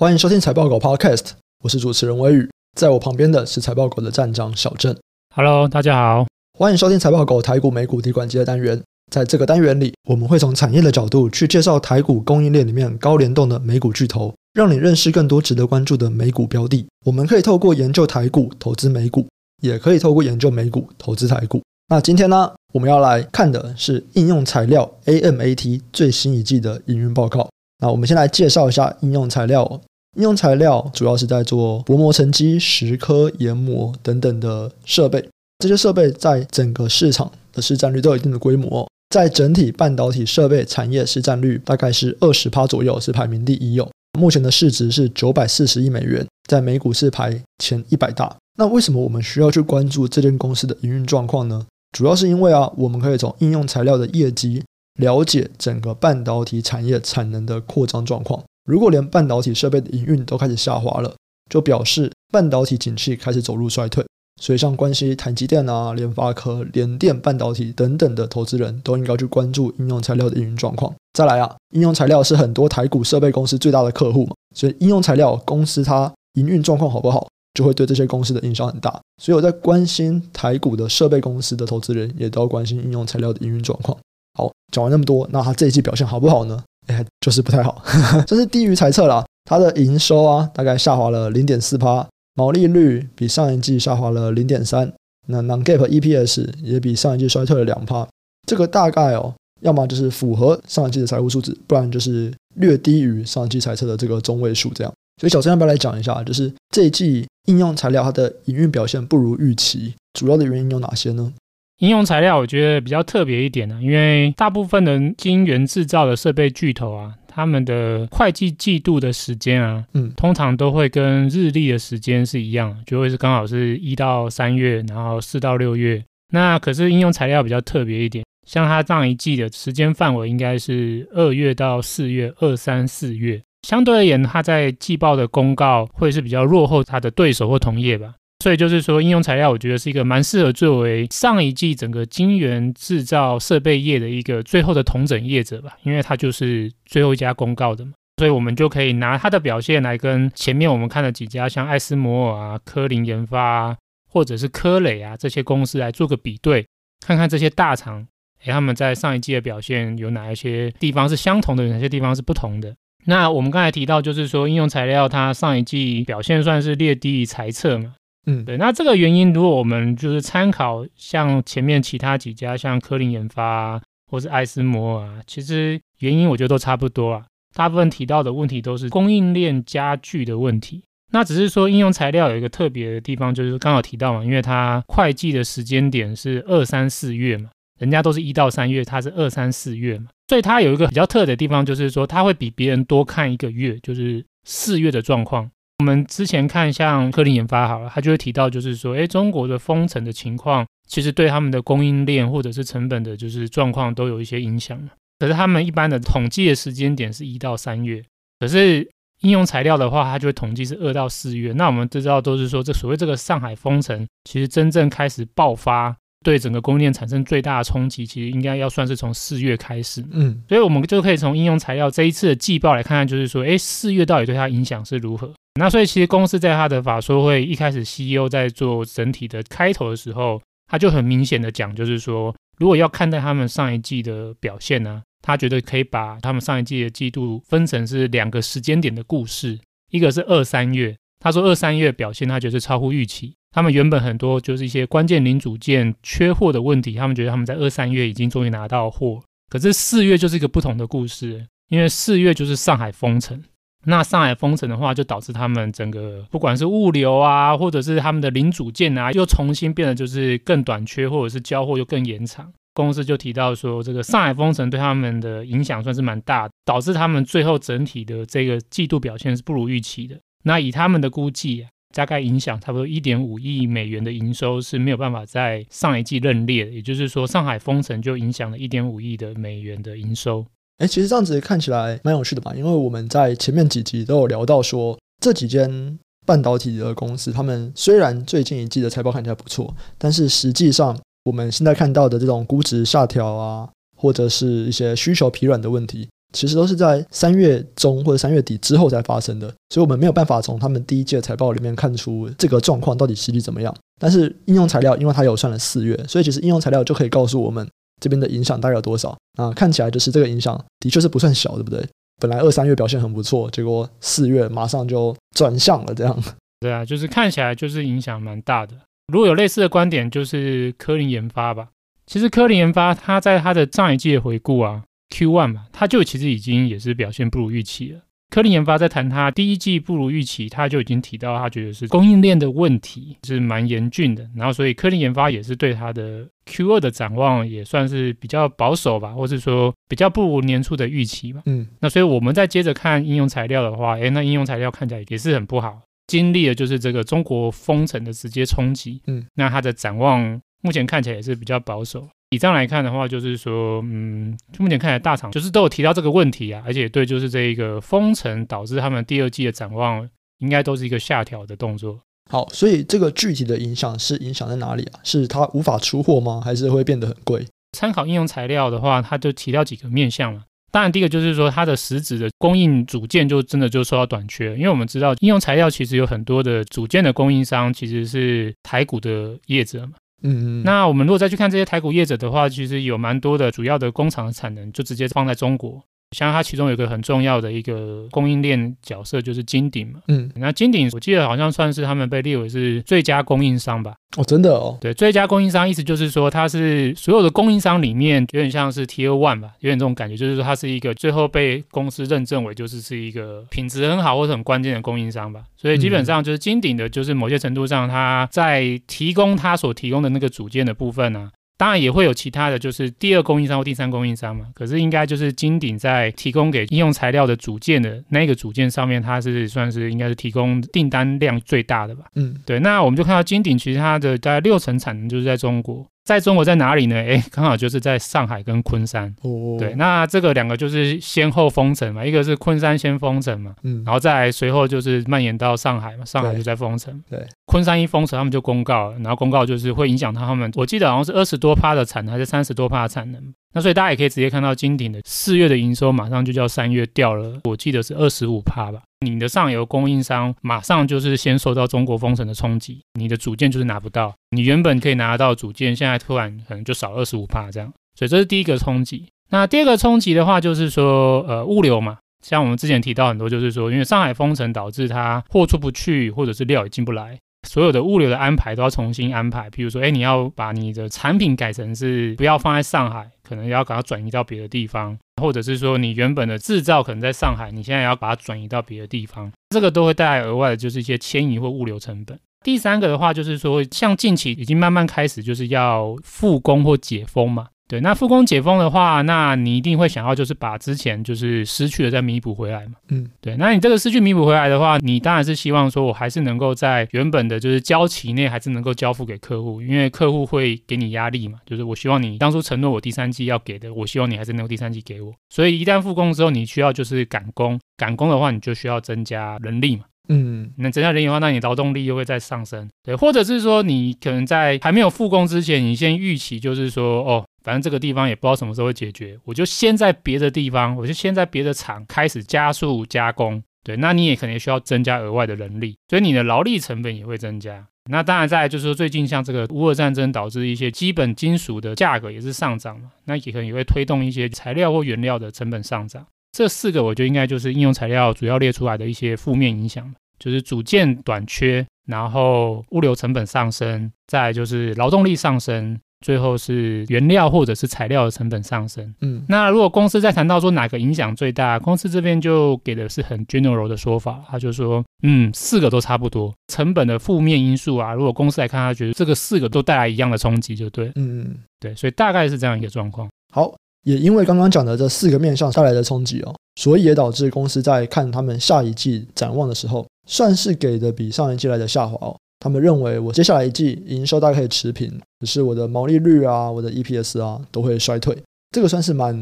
欢迎收听财报狗 Podcast，我是主持人微宇，在我旁边的是财报狗的站长小郑。Hello，大家好，欢迎收听财报狗台股美股滴管机的单元。在这个单元里，我们会从产业的角度去介绍台股供应链里面高联动的美股巨头，让你认识更多值得关注的美股标的。我们可以透过研究台股投资美股，也可以透过研究美股投资台股。那今天呢，我们要来看的是应用材料 AMAT 最新一季的营运报告。那我们先来介绍一下应用材料。应用材料主要是在做薄膜沉积、蚀刻、研磨等等的设备。这些设备在整个市场的市占率都有一定的规模，在整体半导体设备产业市占率大概是二十趴左右，是排名第一哦。目前的市值是九百四十亿美元，在美股是排前一百大。那为什么我们需要去关注这间公司的营运状况呢？主要是因为啊，我们可以从应用材料的业绩了解整个半导体产业产能的扩张状况。如果连半导体设备的营运都开始下滑了，就表示半导体景气开始走入衰退。所以，像关系台积电啊、联发科、联电半导体等等的投资人都应该去关注应用材料的营运状况。再来啊，应用材料是很多台股设备公司最大的客户嘛，所以应用材料公司它营运状况好不好，就会对这些公司的影响很大。所以我在关心台股的设备公司的投资人，也都要关心应用材料的营运状况。好，讲完那么多，那它这一季表现好不好呢？哎，就是不太好，这是低于猜测啦。它的营收啊，大概下滑了零点四趴。毛利率比上一季下滑了零点三，那 non-GAAP EPS 也比上一季衰退了两趴。这个大概哦，要么就是符合上一季的财务数字，不然就是略低于上一季猜测的这个中位数这样。所以小郑要不要来讲一下，就是这一季应用材料它的营运表现不如预期，主要的原因有哪些呢？应用材料我觉得比较特别一点呢、啊，因为大部分的晶圆制造的设备巨头啊。他们的会计季度的时间啊，嗯，通常都会跟日历的时间是一样，就会是刚好是一到三月，然后四到六月。那可是应用材料比较特别一点，像它上一季的时间范围应该是二月到四月，二三四月。相对而言，它在季报的公告会是比较落后它的对手或同业吧。所以就是说，应用材料我觉得是一个蛮适合作为上一季整个晶圆制造设备业的一个最后的统整业者吧，因为它就是最后一家公告的嘛，所以我们就可以拿它的表现来跟前面我们看的几家像艾斯摩尔啊、科林研发啊，或者是科磊啊这些公司来做个比对，看看这些大厂，诶，他们在上一季的表现有哪一些地方是相同的，有哪些地方是不同的。那我们刚才提到，就是说应用材料它上一季表现算是略低于猜测嘛。嗯，对，那这个原因，如果我们就是参考像前面其他几家，像科林研发啊，或是艾斯摩尔啊，其实原因我觉得都差不多啊。大部分提到的问题都是供应链加剧的问题。那只是说应用材料有一个特别的地方，就是刚好提到嘛，因为它会计的时间点是二三四月嘛，人家都是一到三月，它是二三四月嘛，所以它有一个比较特的地方，就是说它会比别人多看一个月，就是四月的状况。我们之前看像科林研发好了，他就会提到，就是说，哎，中国的封城的情况，其实对他们的供应链或者是成本的，就是状况都有一些影响。可是他们一般的统计的时间点是一到三月，可是应用材料的话，它就会统计是二到四月。那我们知道，都是说这所谓这个上海封城，其实真正开始爆发。对整个供应链产生最大的冲击，其实应该要算是从四月开始。嗯，所以我们就可以从应用材料这一次的季报来看看，就是说，哎，四月到底对它影响是如何？那所以其实公司在它的法说会一开始，CEO 在做整体的开头的时候，他就很明显的讲，就是说，如果要看待他们上一季的表现呢，他觉得可以把他们上一季的季度分成是两个时间点的故事，一个是二三月，他说二三月表现他觉得超乎预期。他们原本很多就是一些关键零组件缺货的问题，他们觉得他们在二三月已经终于拿到货，可是四月就是一个不同的故事，因为四月就是上海封城，那上海封城的话，就导致他们整个不管是物流啊，或者是他们的零组件啊，又重新变得就是更短缺，或者是交货又更延长。公司就提到说，这个上海封城对他们的影响算是蛮大的，导致他们最后整体的这个季度表现是不如预期的。那以他们的估计啊。大概影响差不多一点五亿美元的营收是没有办法在上一季认列的，也就是说，上海封城就影响了一点五亿的美元的营收。哎，其实这样子看起来蛮有趣的吧？因为我们在前面几集都有聊到说，这几间半导体的公司，他们虽然最近一季的财报看起来不错，但是实际上我们现在看到的这种估值下调啊，或者是一些需求疲软的问题，其实都是在三月中或者三月底之后才发生的，所以我们没有办法从他们第一季的财报里面看出这个状况到底实际怎么样。但是应用材料，因为它有算了四月，所以其实应用材料就可以告诉我们这边的影响大概有多少。啊，看起来就是这个影响的确是不算小，对不对？本来二三月表现很不错，结果四月马上就转向了，这样。对啊，就是看起来就是影响蛮大的。如果有类似的观点，就是科林研发吧。其实科林研发他在他的上一季回顾啊，Q one 嘛，他就其实已经也是表现不如预期了。科林研发在谈他第一季不如预期，他就已经提到他觉得是供应链的问题是蛮严峻的。然后所以科林研发也是对它的 Q2 的展望也算是比较保守吧，或是说比较不如年初的预期吧。嗯，那所以我们再接着看应用材料的话，诶，那应用材料看起来也是很不好。经历了就是这个中国封城的直接冲击，嗯，那它的展望目前看起来也是比较保守。以这样来看的话，就是说，嗯，目前看来大厂就是都有提到这个问题啊，而且对，就是这一个封城导致他们第二季的展望应该都是一个下调的动作。好，所以这个具体的影响是影响在哪里啊？是它无法出货吗？还是会变得很贵？参考应用材料的话，它就提到几个面向了。当然，第一个就是说，它的实质的供应组件就真的就受到短缺，因为我们知道应用材料其实有很多的组件的供应商其实是台股的业者嘛。嗯嗯。那我们如果再去看这些台股业者的话，其实有蛮多的主要的工厂的产能就直接放在中国。像它其中有一个很重要的一个供应链角色就是金鼎嘛，嗯，那金鼎我记得好像算是他们被列为是最佳供应商吧？哦，真的哦，对，最佳供应商意思就是说它是所有的供应商里面有点像是 Tier One 吧，有点这种感觉，就是说它是一个最后被公司认证为就是是一个品质很好或者很关键的供应商吧。所以基本上就是金鼎的，就是某些程度上它在提供它所提供的那个组件的部分呢、啊。当然也会有其他的就是第二供应商或第三供应商嘛，可是应该就是金鼎在提供给应用材料的组件的那个组件上面，它是算是应该是提供订单量最大的吧。嗯，对。那我们就看到金鼎其实它的大概六成产能就是在中国。在中国在哪里呢？哎，刚好就是在上海跟昆山。哦，对，那这个两个就是先后封城嘛，一个是昆山先封城嘛，嗯，然后再来随后就是蔓延到上海嘛，上海就在封城。对，昆山一封城，他们就公告了，然后公告就是会影响到他们，我记得好像是二十多趴的产能，还是三十多趴的产能。那所以大家也可以直接看到金鼎的四月的营收马上就叫三月掉了，我记得是二十五趴吧。你的上游供应商马上就是先受到中国封城的冲击，你的组件就是拿不到，你原本可以拿得到组件，现在突然可能就少二十五趴这样，所以这是第一个冲击。那第二个冲击的话，就是说呃物流嘛，像我们之前提到很多，就是说因为上海封城导致它货出不去，或者是料也进不来。所有的物流的安排都要重新安排，比如说，哎，你要把你的产品改成是不要放在上海，可能要把它转移到别的地方，或者是说你原本的制造可能在上海，你现在要把它转移到别的地方，这个都会带来额外的就是一些迁移或物流成本。第三个的话就是说，像近期已经慢慢开始就是要复工或解封嘛。对，那复工解封的话，那你一定会想要就是把之前就是失去的再弥补回来嘛。嗯，对，那你这个失去弥补回来的话，你当然是希望说我还是能够在原本的就是交期内还是能够交付给客户，因为客户会给你压力嘛，就是我希望你当初承诺我第三季要给的，我希望你还是能够第三季给我。所以一旦复工之后，你需要就是赶工，赶工的话你就需要增加人力嘛。嗯，那增加人力的话，那你劳动力又会再上升。对，或者是说你可能在还没有复工之前，你先预期就是说哦。反正这个地方也不知道什么时候会解决，我就先在别的地方，我就先在别的厂开始加速加工。对，那你也可能需要增加额外的人力，所以你的劳力成本也会增加。那当然，再就是说，最近像这个乌俄战争导致一些基本金属的价格也是上涨嘛，那也可能也会推动一些材料或原料的成本上涨。这四个我觉得应该就是应用材料主要列出来的一些负面影响，就是组件短缺，然后物流成本上升，再就是劳动力上升。最后是原料或者是材料的成本上升。嗯，那如果公司在谈到说哪个影响最大，公司这边就给的是很 general 的说法，他就说，嗯，四个都差不多。成本的负面因素啊，如果公司来看，他觉得这个四个都带来一样的冲击，就对。嗯嗯，对，所以大概是这样一个状况。好，也因为刚刚讲的这四个面向带来的冲击哦，所以也导致公司在看他们下一季展望的时候，算是给的比上一季来的下滑哦。他们认为我接下来一季营收大概可以持平，可是我的毛利率啊、我的 EPS 啊都会衰退，这个算是蛮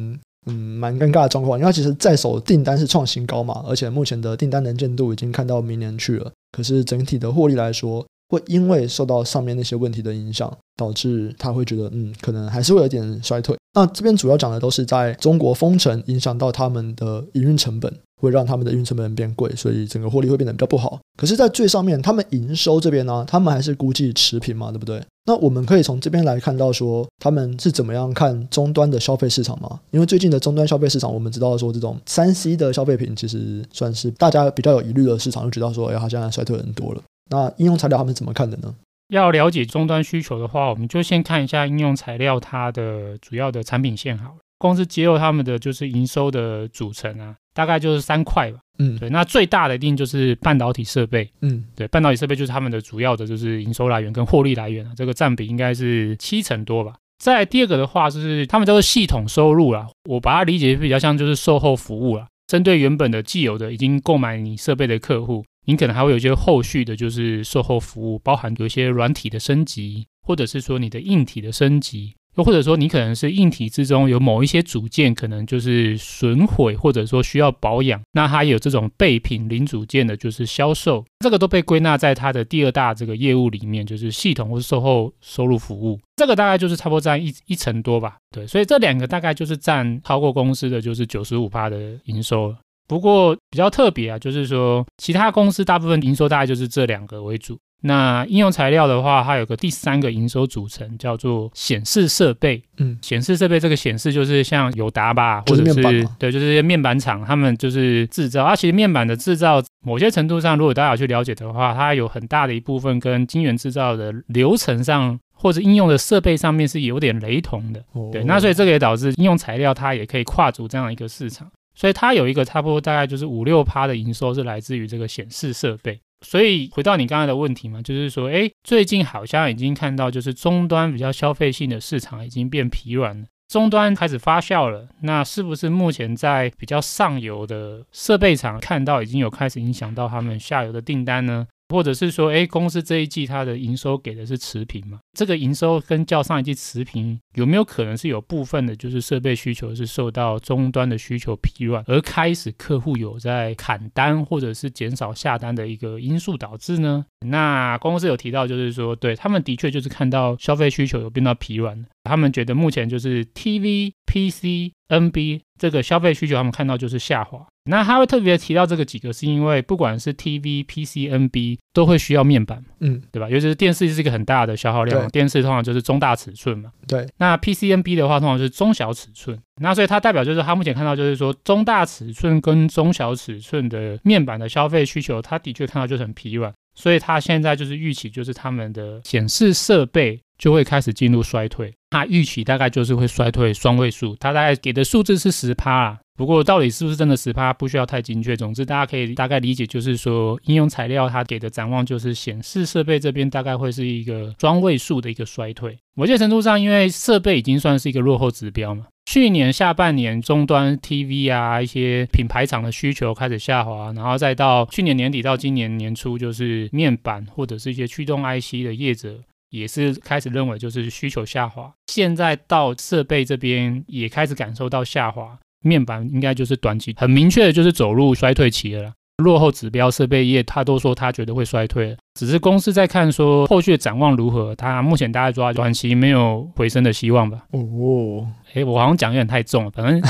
嗯蛮尴尬的状况。因为其实在手订单是创新高嘛，而且目前的订单能见度已经看到明年去了，可是整体的获利来说会因为受到上面那些问题的影响，导致他会觉得，嗯，可能还是会有点衰退。那这边主要讲的都是在中国封城影响到他们的营运成本，会让他们的营运成本变贵，所以整个获利会变得比较不好。可是，在最上面，他们营收这边呢，他们还是估计持平嘛，对不对？那我们可以从这边来看到说，他们是怎么样看终端的消费市场嘛？因为最近的终端消费市场，我们知道说，这种三 C 的消费品其实算是大家比较有疑虑的市场，就知道说，哎，它现在衰退很多了。那应用材料他们怎么看的呢？要了解终端需求的话，我们就先看一下应用材料它的主要的产品线好了。光是揭露他们的就是营收的组成啊，大概就是三块吧。嗯，对，那最大的一定就是半导体设备。嗯，对，半导体设备就是他们的主要的就是营收来源跟获利来源啊，这个占比应该是七成多吧。再第二个的话，就是他们叫做系统收入啦，我把它理解比较像就是售后服务啦，针对原本的既有的已经购买你设备的客户。你可能还会有一些后续的，就是售后服务，包含有一些软体的升级，或者是说你的硬体的升级，又或者说你可能是硬体之中有某一些组件可能就是损毁，或者说需要保养，那它有这种备品零组件的，就是销售，这个都被归纳在它的第二大这个业务里面，就是系统或售后收入服务，这个大概就是差不多占一一成多吧，对，所以这两个大概就是占超过公司的就是九十五趴的营收了。不过比较特别啊，就是说其他公司大部分营收大概就是这两个为主。那应用材料的话，它有个第三个营收组成，叫做显示设备。嗯，显示设备这个显示就是像友达吧，或者是对，就是面板厂，他们就是制造。啊，其实面板的制造，某些程度上，如果大家有去了解的话，它有很大的一部分跟晶圆制造的流程上或者应用的设备上面是有点雷同的。哦，对，那所以这个也导致应用材料它也可以跨足这样一个市场。所以它有一个差不多大概就是五六趴的营收是来自于这个显示设备。所以回到你刚才的问题嘛，就是说，哎，最近好像已经看到就是终端比较消费性的市场已经变疲软了，终端开始发酵了。那是不是目前在比较上游的设备厂看到已经有开始影响到他们下游的订单呢？或者是说，哎，公司这一季它的营收给的是持平嘛？这个营收跟较上一季持平，有没有可能是有部分的，就是设备需求是受到终端的需求疲软，而开始客户有在砍单或者是减少下单的一个因素导致呢？那公司有提到，就是说，对，他们的确就是看到消费需求有变到疲软，他们觉得目前就是 TV、PC、NB 这个消费需求，他们看到就是下滑。那他会特别提到这个几个，是因为不管是 TV、PC、NB 都会需要面板，嗯，对吧？尤其是电视是一个很大的消耗量，电视通常就是中大尺寸嘛，对。那 PC、NB 的话，通常就是中小尺寸。那所以它代表就是他目前看到就是说中大尺寸跟中小尺寸的面板的消费需求，他的确看到就是很疲软，所以他现在就是预期就是他们的显示设备就会开始进入衰退。他预期大概就是会衰退双位数，他大概给的数字是十趴啊。不过，到底是不是真的十趴，不需要太精确。总之，大家可以大概理解，就是说，应用材料它给的展望就是显示设备这边大概会是一个双位数的一个衰退。某些程度上，因为设备已经算是一个落后指标嘛。去年下半年终端 TV 啊，一些品牌厂的需求开始下滑，然后再到去年年底到今年年初，就是面板或者是一些驱动 IC 的业者也是开始认为就是需求下滑。现在到设备这边也开始感受到下滑。面板应该就是短期很明确的，就是走入衰退期了。落后指标设备业，他都说他觉得会衰退，只是公司在看说后续的展望如何。他目前大概说短期没有回升的希望吧。哦。哎，我好像讲有点太重了，反正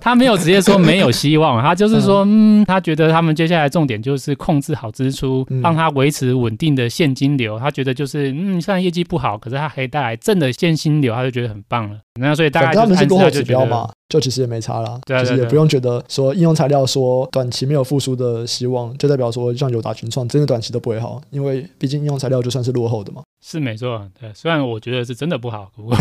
他没有直接说没有希望，他就是说，嗯，他觉得他们接下来重点就是控制好支出，让他维持稳定的现金流。他觉得就是，嗯，虽然业绩不好，可是他可以带来正的现金流，他就觉得很棒了。那所以大概他们是落后指标嘛，就其实也没差啦，就是也不用觉得说应用材料说短期没有复苏的希望，就代表说像友达群创真的短期都不会好，因为毕竟应用材料就算是落后的嘛。是没错，对，虽然我觉得是真的不好，不过。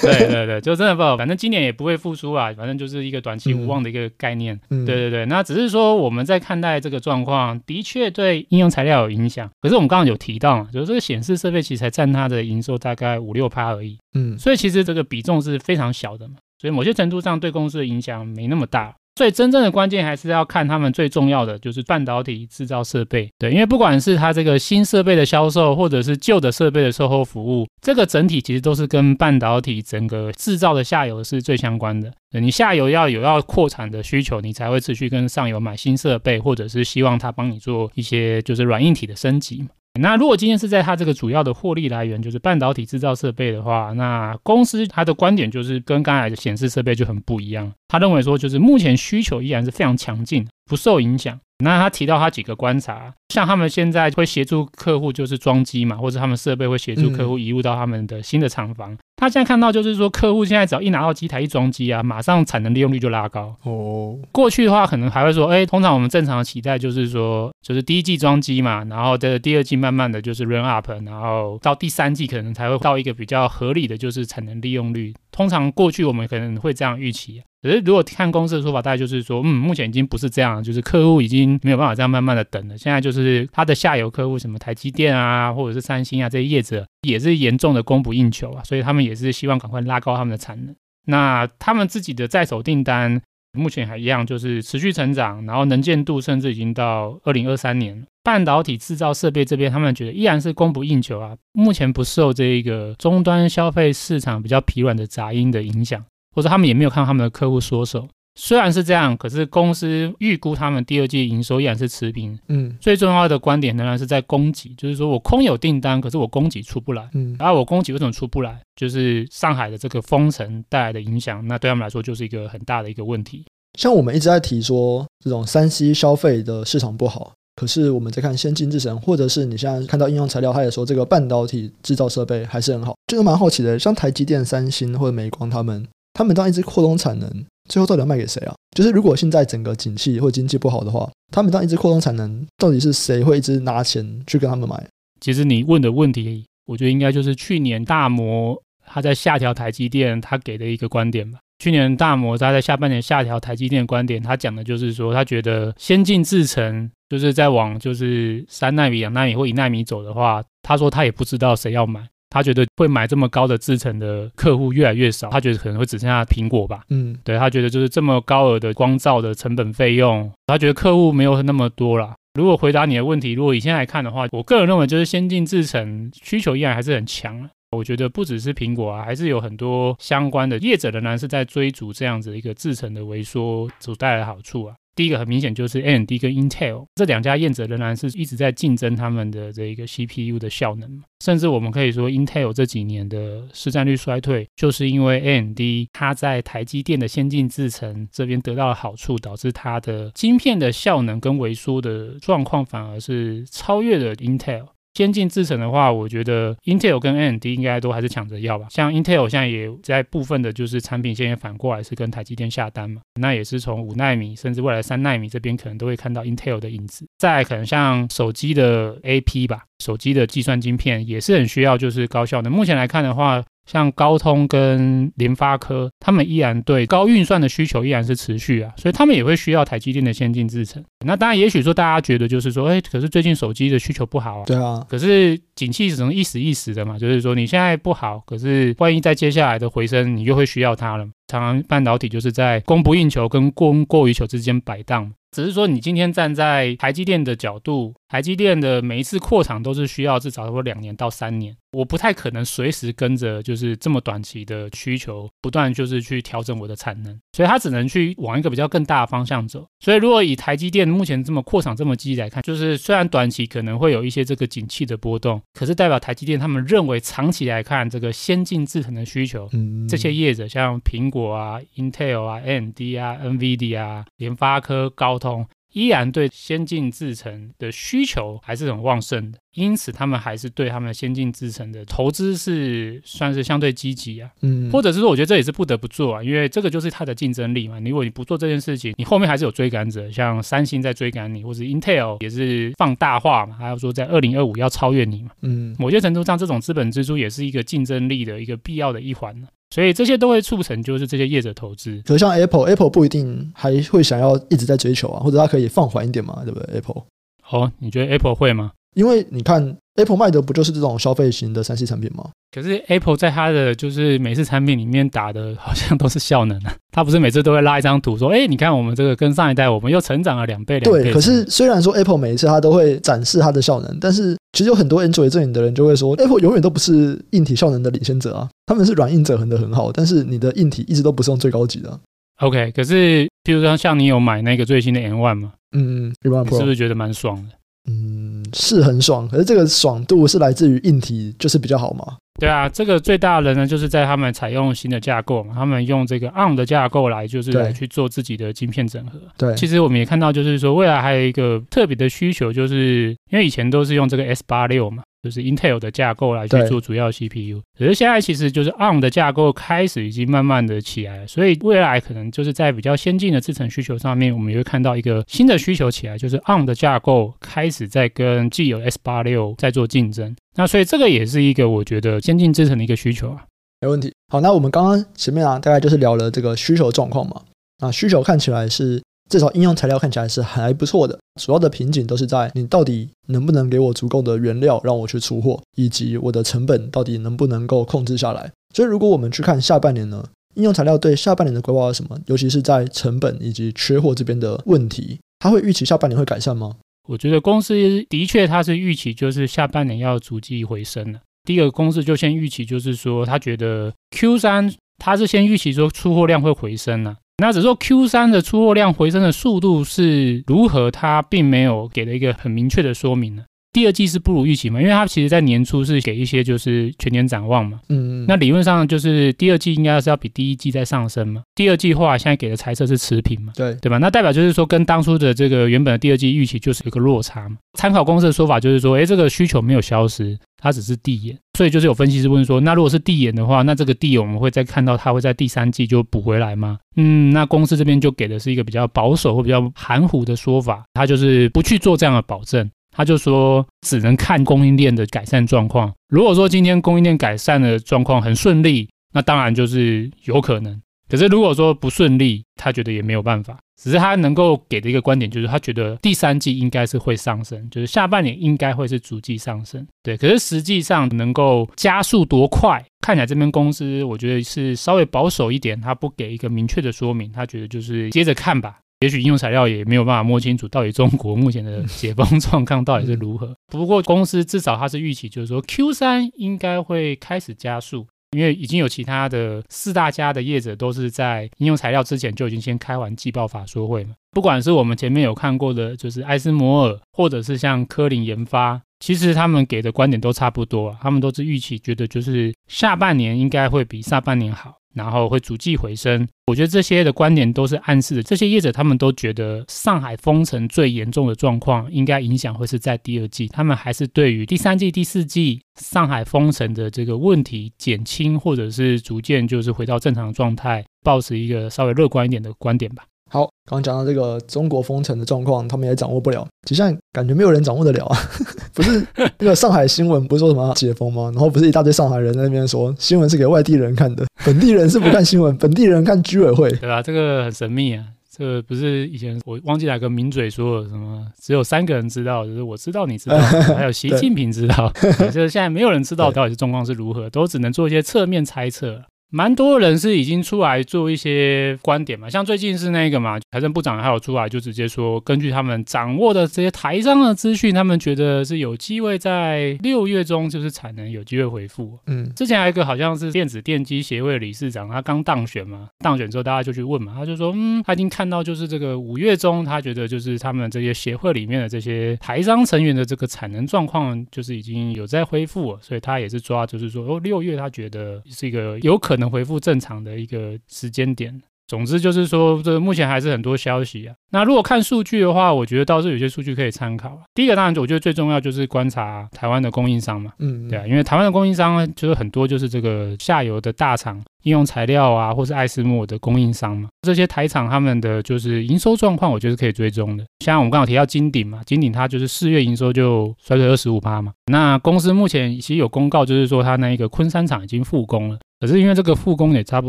对对对，就真的不好，反正今年也不会复苏啊，反正就是一个短期无望的一个概念。嗯，对对对，那只是说我们在看待这个状况，的确对应用材料有影响。可是我们刚刚有提到嘛，就是这个显示设备其实才占它的营收大概五六趴而已。嗯，所以其实这个比重是非常小的嘛，所以某些程度上对公司的影响没那么大。所以真正的关键还是要看他们最重要的就是半导体制造设备。对，因为不管是它这个新设备的销售，或者是旧的设备的售后服务，这个整体其实都是跟半导体整个制造的下游是最相关的。你下游要有要扩产的需求，你才会持续跟上游买新设备，或者是希望他帮你做一些就是软硬体的升级。那如果今天是在它这个主要的获利来源就是半导体制造设备的话，那公司它的观点就是跟刚才的显示设备就很不一样。他认为说，就是目前需求依然是非常强劲，不受影响。那他提到他几个观察，像他们现在会协助客户就是装机嘛，或者他们设备会协助客户移入到他们的新的厂房。嗯、他现在看到就是说，客户现在只要一拿到机台一装机啊，马上产能利用率就拉高。哦，过去的话可能还会说，哎，通常我们正常的期待就是说，就是第一季装机嘛，然后的第二季慢慢的就是 run up，然后到第三季可能才会到一个比较合理的就是产能利用率。通常过去我们可能会这样预期。可是，如果看公司的说法，大概就是说，嗯，目前已经不是这样，就是客户已经没有办法这样慢慢的等了。现在就是他的下游客户，什么台积电啊，或者是三星啊这些业者，也是严重的供不应求啊，所以他们也是希望赶快拉高他们的产能。那他们自己的在手订单目前还一样，就是持续成长，然后能见度甚至已经到二零二三年。半导体制造设备这边，他们觉得依然是供不应求啊，目前不受这一个终端消费市场比较疲软的杂音的影响。或者他们也没有看他们的客户缩手，虽然是这样，可是公司预估他们第二季营收依然是持平。嗯，最重要的观点仍然是在供给，就是说我空有订单，可是我供给出不来。嗯，然后我供给为什么出不来？就是上海的这个封城带来的影响，那对他们来说就是一个很大的一个问题。像我们一直在提说，这种三 C 消费的市场不好，可是我们在看先进制程，或者是你现在看到应用材料，它也说这个半导体制造设备还是很好，就是蛮好奇的。像台积电、三星或者美光他们。他们当一直扩充产能，最后到底要卖给谁啊？就是如果现在整个景气或经济不好的话，他们当一直扩充产能，到底是谁会一直拿钱去跟他们买？其实你问的问题，我觉得应该就是去年大摩他在下调台积电他给的一个观点吧。去年大摩他在下半年下调台积电的观点，他讲的就是说，他觉得先进制程就是在往就是三奈米、两奈米或一奈米走的话，他说他也不知道谁要买。他觉得会买这么高的制程的客户越来越少，他觉得可能会只剩下苹果吧。嗯，对，他觉得就是这么高额的光照的成本费用，他觉得客户没有那么多啦。如果回答你的问题，如果以现在来看的话，我个人认为就是先进制程需求依然还是很强。我觉得不只是苹果啊，还是有很多相关的业者仍然是在追逐这样子一个制程的萎缩所带来的好处啊。第一个很明显就是 AMD 跟 Intel 这两家业者仍然是一直在竞争他们的这一个 CPU 的效能，甚至我们可以说 Intel 这几年的市占率衰退，就是因为 AMD 它在台积电的先进制程这边得到了好处，导致它的晶片的效能跟萎缩的状况反而是超越了 Intel。先进制程的话，我觉得 Intel 跟 AMD 应该都还是抢着要吧。像 Intel 现在也在部分的，就是产品线也反过来是跟台积电下单嘛。那也是从五纳米，甚至未来三纳米这边，可能都会看到 Intel 的影子。再可能像手机的 AP 吧，手机的计算晶片也是很需要，就是高效的。目前来看的话。像高通跟联发科，他们依然对高运算的需求依然是持续啊，所以他们也会需要台积电的先进制程。那当然，也许说大家觉得就是说，哎，可是最近手机的需求不好啊。对啊。可是景气只能一时一时的嘛，就是说你现在不好，可是万一在接下来的回升，你又会需要它了。常常半导体就是在供不应求跟供过于求之间摆荡。只是说，你今天站在台积电的角度，台积电的每一次扩厂都是需要至少说两年到三年，我不太可能随时跟着就是这么短期的需求不断就是去调整我的产能，所以它只能去往一个比较更大的方向走。所以如果以台积电目前这么扩厂这么积极来看，就是虽然短期可能会有一些这个景气的波动，可是代表台积电他们认为长期来看这个先进制程的需求，嗯，这些业者像苹果啊、Intel 啊、AMD 啊、NVIDIA 啊、联发科、高通依然对先进制程的需求还是很旺盛的，因此他们还是对他们先进制程的投资是算是相对积极啊，嗯，或者是说我觉得这也是不得不做啊，因为这个就是它的竞争力嘛。如果你不做这件事情，你后面还是有追赶者，像三星在追赶你，或者 Intel 也是放大化嘛，还要说在二零二五要超越你嘛，嗯，某些程度上这种资本支出也是一个竞争力的一个必要的一环呢。所以这些都会促成，就是这些业者投资。可是像 Apple，Apple 不一定还会想要一直在追求啊，或者它可以放缓一点嘛，对不对？Apple，哦，你觉得 Apple 会吗？因为你看 Apple 卖的不就是这种消费型的三 C 产品吗？可是 Apple 在它的就是每次产品里面打的好像都是效能啊，它不是每次都会拉一张图说，哎，你看我们这个跟上一代我们又成长了两倍两倍。对，可是虽然说 Apple 每一次它都会展示它的效能，但是其实有很多 Android 阵营的人就会说，Apple 永远都不是硬体效能的领先者啊，他们是软硬整合的很好，但是你的硬体一直都不是用最高级的啊。OK，可是譬如说像你有买那个最新的 M1 吗？嗯，你是不是觉得蛮爽的？嗯，是很爽，可是这个爽度是来自于硬体就是比较好嘛？对啊，这个最大的呢，就是在他们采用新的架构嘛，他们用这个 ARM 的架构来，就是来去做自己的晶片整合。对，其实我们也看到，就是说未来还有一个特别的需求，就是因为以前都是用这个 S 八六嘛。就是 Intel 的架构来去做主要 CPU，可是现在其实就是 ARM 的架构开始已经慢慢的起来了，所以未来可能就是在比较先进的制程需求上面，我们也会看到一个新的需求起来，就是 ARM 的架构开始在跟既有 S 八六在做竞争。那所以这个也是一个我觉得先进制程的一个需求啊。没问题。好，那我们刚刚前面啊，大概就是聊了这个需求状况嘛。那需求看起来是。至少应用材料看起来是还不错的，主要的瓶颈都是在你到底能不能给我足够的原料让我去出货，以及我的成本到底能不能够控制下来。所以如果我们去看下半年呢，应用材料对下半年的规划是什么？尤其是在成本以及缺货这边的问题，它会预期下半年会改善吗？我觉得公司的确它是预期就是下半年要逐季回升了。第一个公司就先预期就是说，他觉得 Q 三他是先预期说出货量会回升了。那只是说 Q 三的出货量回升的速度是如何，它并没有给了一个很明确的说明呢。第二季是不如预期嘛？因为它其实在年初是给一些就是全年展望嘛。嗯嗯。那理论上就是第二季应该是要比第一季再上升嘛。第二季的话，现在给的猜测是持平嘛。对对吧？那代表就是说跟当初的这个原本的第二季预期就是有个落差嘛。参考公司的说法就是说，哎，这个需求没有消失，它只是递延。所以就是有分析师问说，那如果是递延的话，那这个递延我们会再看到它会在第三季就补回来吗？嗯，那公司这边就给的是一个比较保守或比较含糊的说法，它就是不去做这样的保证。他就说，只能看供应链的改善状况。如果说今天供应链改善的状况很顺利，那当然就是有可能。可是如果说不顺利，他觉得也没有办法。只是他能够给的一个观点，就是他觉得第三季应该是会上升，就是下半年应该会是逐季上升。对，可是实际上能够加速多快，看起来这边公司我觉得是稍微保守一点，他不给一个明确的说明，他觉得就是接着看吧。也许应用材料也没有办法摸清楚到底中国目前的 解封状况到底是如何。不过公司至少它是预期，就是说 Q 三应该会开始加速，因为已经有其他的四大家的业者都是在应用材料之前就已经先开完季报法说会嘛。不管是我们前面有看过的，就是艾斯摩尔，或者是像科林研发，其实他们给的观点都差不多，他们都是预期觉得就是下半年应该会比上半年好。然后会逐季回升，我觉得这些的观点都是暗示的，这些业者他们都觉得上海封城最严重的状况应该影响会是在第二季，他们还是对于第三季、第四季上海封城的这个问题减轻或者是逐渐就是回到正常状态，保持一个稍微乐观一点的观点吧。好，刚刚讲到这个中国封城的状况，他们也掌握不了。其实感觉没有人掌握得了啊！不是那个上海新闻不是说什么解封吗？然后不是一大堆上海人在那边说新闻是给外地人看的，本地人是不看新闻，本地人看居委会。对吧？这个很神秘啊！这个不是以前我忘记哪个名嘴说了什么，只有三个人知道，就是我知道，你知道，还有习近平知道。就是现在没有人知道到底是状况是如何，都只能做一些侧面猜测。蛮多人是已经出来做一些观点嘛，像最近是那个嘛，财政部长还有出来就直接说，根据他们掌握的这些台商的资讯，他们觉得是有机会在六月中就是产能有机会恢复。嗯，之前还有一个好像是电子电机协会的理事长，他刚当选嘛，当选之后大家就去问嘛，他就说，嗯，他已经看到就是这个五月中，他觉得就是他们这些协会里面的这些台商成员的这个产能状况就是已经有在恢复，所以他也是抓就是说，哦，六月他觉得是一个有可能。恢复正常的一个时间点。总之就是说，这目前还是很多消息啊。那如果看数据的话，我觉得倒是有些数据可以参考。第一个当然，我觉得最重要就是观察台湾的供应商嘛。嗯，对啊，因为台湾的供应商就是很多就是这个下游的大厂，应用材料啊，或是艾斯莫的供应商嘛。这些台厂他们的就是营收状况，我觉得是可以追踪的。像我们刚好提到金鼎嘛，金鼎它就是四月营收就衰退二十五趴嘛。那公司目前其实有公告，就是说它那一个昆山厂已经复工了。可是因为这个复工也差不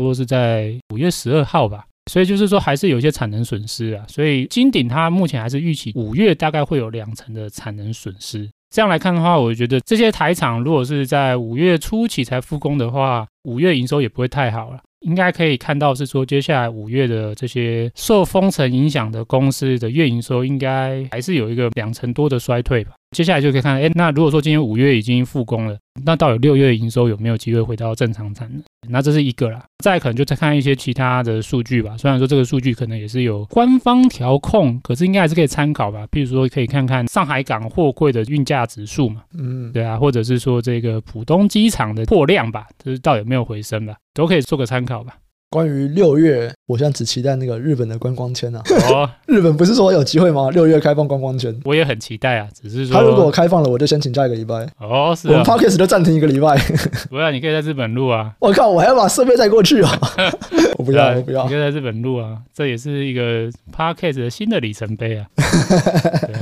多是在五月十二号吧，所以就是说还是有一些产能损失啊。所以金鼎它目前还是预期五月大概会有两成的产能损失。这样来看的话，我觉得这些台厂如果是在五月初期才复工的话，五月营收也不会太好了。应该可以看到是说，接下来五月的这些受封城影响的公司的月营收，应该还是有一个两成多的衰退吧。接下来就可以看，哎，那如果说今天五月已经复工了，那到底六月营收有没有机会回到正常产呢？那这是一个啦。再可能就再看一些其他的数据吧。虽然说这个数据可能也是有官方调控，可是应该还是可以参考吧。譬如说，可以看看上海港货柜的运价指数嘛，嗯，对啊，或者是说这个浦东机场的货量吧，就是到底有没有回升吧，都可以做个参考吧。关于六月，我现在只期待那个日本的观光签啊！哦，日本不是说有机会吗？六月开放观光签，我也很期待啊。只是说，他如果开放了，我就先请假一个礼拜。哦，是、啊。我们 Podcast 就暂停一个礼拜。不要，你可以在日本录啊！我靠，我还要把设备带过去啊！我不要，我不要。你可以在日本录啊，这也是一个 Podcast 的新的里程碑啊！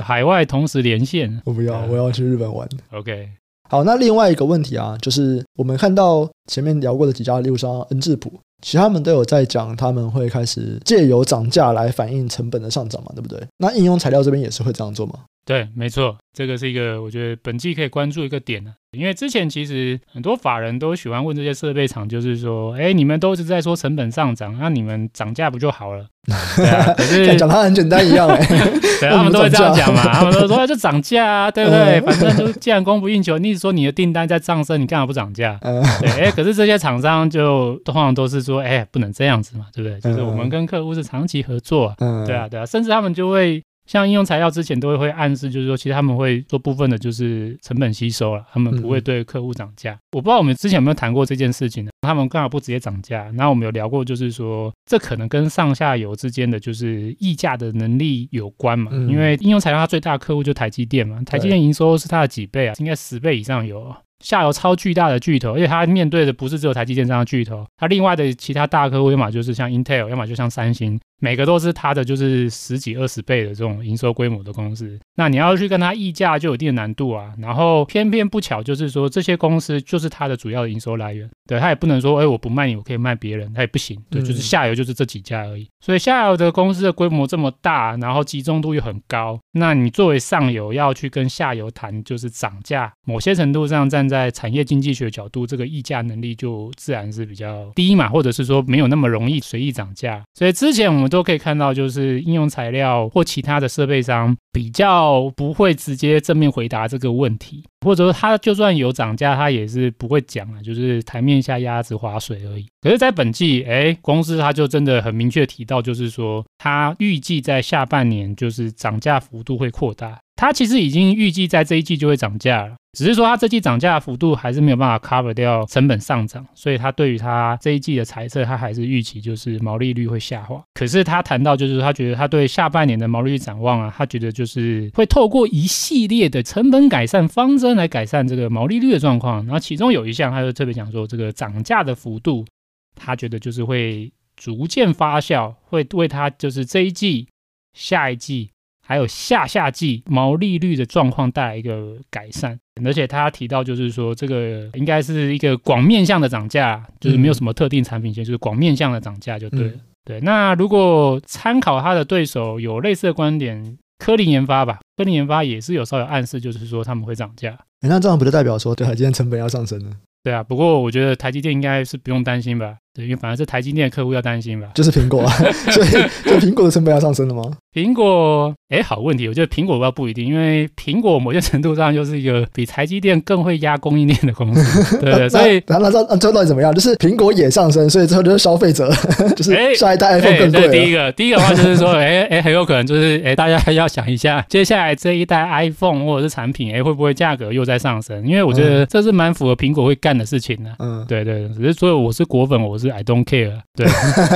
海外同时连线。我不要，我要去日本玩。OK。好，那另外一个问题啊，就是我们看到前面聊过的几家，例如说恩智浦。其他们都有在讲，他们会开始借由涨价来反映成本的上涨嘛，对不对？那应用材料这边也是会这样做吗？对，没错，这个是一个我觉得本季可以关注一个点呢。因为之前其实很多法人都喜欢问这些设备厂，就是说，哎，你们都是在说成本上涨，那你们涨价不就好了？对啊，可是讲它很简单一样哎，对，他们都会这样讲嘛，他们都说就涨价啊，对不对？反正就既然供不应求，你说你的订单在上升，你干嘛不涨价？对，哎，可是这些厂商就通常都是说，哎，不能这样子嘛，对不对？就是我们跟客户是长期合作，对啊，对啊，甚至他们就会。像应用材料之前都会会暗示，就是说，其实他们会做部分的，就是成本吸收了，他们不会对客户涨价。嗯、我不知道我们之前有没有谈过这件事情呢？他们刚好不直接涨价。然后我们有聊过，就是说，这可能跟上下游之间的就是议价的能力有关嘛。嗯、因为应用材料它最大的客户就台积电嘛，台积电营收是它的几倍啊？应该十倍以上有。下游超巨大的巨头，而且它面对的不是只有台积电这样的巨头，它另外的其他大客户，要么就是像 Intel，要么就像三星。每个都是它的就是十几二十倍的这种营收规模的公司，那你要去跟它议价就有一定的难度啊。然后偏偏不巧就是说这些公司就是它的主要的营收来源，对，它也不能说哎，我不卖你，我可以卖别人，它也不行，对，就是下游就是这几家而已。所以下游的公司的规模这么大，然后集中度又很高，那你作为上游要去跟下游谈就是涨价，某些程度上站在产业经济学角度，这个议价能力就自然是比较低嘛，或者是说没有那么容易随意涨价。所以之前我们。都可以看到，就是应用材料或其他的设备商比较不会直接正面回答这个问题，或者说他就算有涨价，他也是不会讲啊，就是台面下鸭子划水而已。可是，在本季，哎，公司他就真的很明确提到，就是说他预计在下半年就是涨价幅度会扩大。他其实已经预计在这一季就会涨价了，只是说他这季涨价的幅度还是没有办法 cover 掉成本上涨，所以他对于他这一季的猜测，他还是预期就是毛利率会下滑。可是他谈到就是他觉得他对下半年的毛利率展望啊，他觉得就是会透过一系列的成本改善方针来改善这个毛利率的状况。然后其中有一项，他就特别讲说这个涨价的幅度，他觉得就是会逐渐发酵，会为他就是这一季、下一季。还有下下季毛利率的状况带来一个改善，而且他提到就是说，这个应该是一个广面向的涨价，就是没有什么特定产品线，就是广面向的涨价就对了。对，那如果参考他的对手有类似的观点，科林研发吧，科林研发也是有稍微暗示，就是说他们会涨价。那这样不就代表说，对，今天成本要上升了？对啊，不过我觉得台积电应该是不用担心吧。对，因为反而是台积电的客户要担心吧，就是苹果啊，所以就苹果的成本要上升了吗？苹果，哎，好问题，我觉得苹果倒不一定，因为苹果某些程度上就是一个比台积电更会压供应链的公司，对，对，所以那那这这到底怎么样？就是苹果也上升，所以最后就是消费者，就是下一代 iPhone 更贵。对，第一个，第一个的话就是说，哎哎，很有可能就是哎，大家还要想一下，接下来这一代 iPhone 或者是产品，哎，会不会价格又在上升？因为我觉得这是蛮符合苹果会干的事情的。嗯，对对，只是所以我是果粉，我是 I don't care。对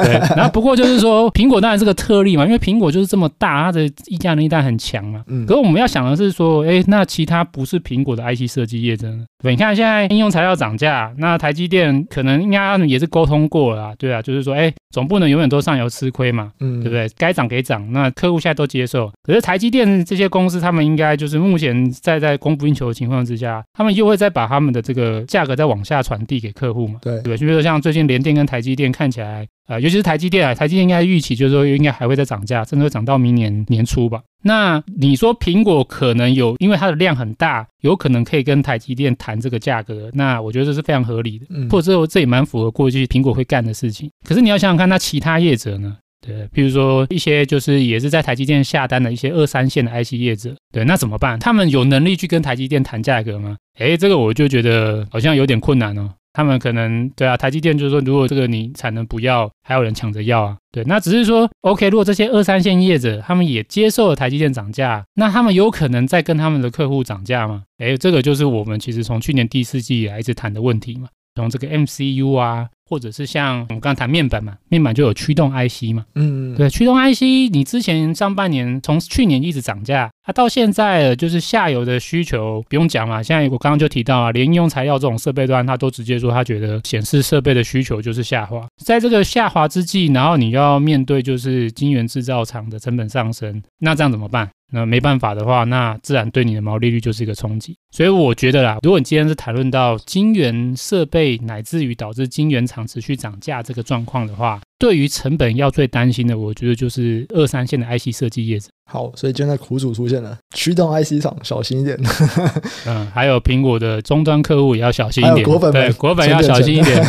对，然后不过就是说，苹果当然是个特例嘛，因为苹果就是这么大，它的议价能力当然很强嘛。嗯。可是我们要想的是说，哎，那其他不是苹果的 IC 设计业真的？对，你看现在应用材料涨价，那台积电可能应该也是沟通过了啊，对啊，就是说，哎，总不能永远都上游吃亏嘛，嗯，对不对？该涨给涨，那客户现在都接受。可是台积电这些公司，他们应该就是目前在在供不应求的情况之下，他们又会再把他们的这个价格再往下传递给客户嘛？对对，就比如说像最近联电线跟台积电看起来，呃，尤其是台积电啊，台积电应该预期就是说应该还会再涨价，甚至会涨到明年年初吧。那你说苹果可能有，因为它的量很大，有可能可以跟台积电谈这个价格，那我觉得这是非常合理的，嗯，或者说这也蛮符合过去苹果会干的事情。可是你要想想看，那其他业者呢？对，比如说一些就是也是在台积电下单的一些二三线的 IC 业者，对，那怎么办？他们有能力去跟台积电谈价格吗？诶，这个我就觉得好像有点困难哦。他们可能对啊，台积电就是说，如果这个你产能不要，还有人抢着要啊。对，那只是说，OK，如果这些二三线业者他们也接受了台积电涨价，那他们有可能再跟他们的客户涨价吗？诶，这个就是我们其实从去年第四季以来一直谈的问题嘛。从这个 MCU 啊，或者是像我们刚刚谈面板嘛，面板就有驱动 IC 嘛，嗯，对，驱动 IC，你之前上半年从去年一直涨价，啊，到现在就是下游的需求不用讲嘛，现在我刚刚就提到啊，连应用材料这种设备端，它都直接说他觉得显示设备的需求就是下滑，在这个下滑之际，然后你要面对就是晶圆制造厂的成本上升，那这样怎么办？那没办法的话，那自然对你的毛利率就是一个冲击。所以我觉得啦，如果你今天是谈论到晶圆设备乃至于导致晶圆厂持续涨价这个状况的话，对于成本要最担心的，我觉得就是二三线的 IC 设计业者。好，所以现在苦主出现了，驱动 IC 厂小心一点。嗯，还有苹果的终端客户也要小心一点。果粉对，果粉要小心一点。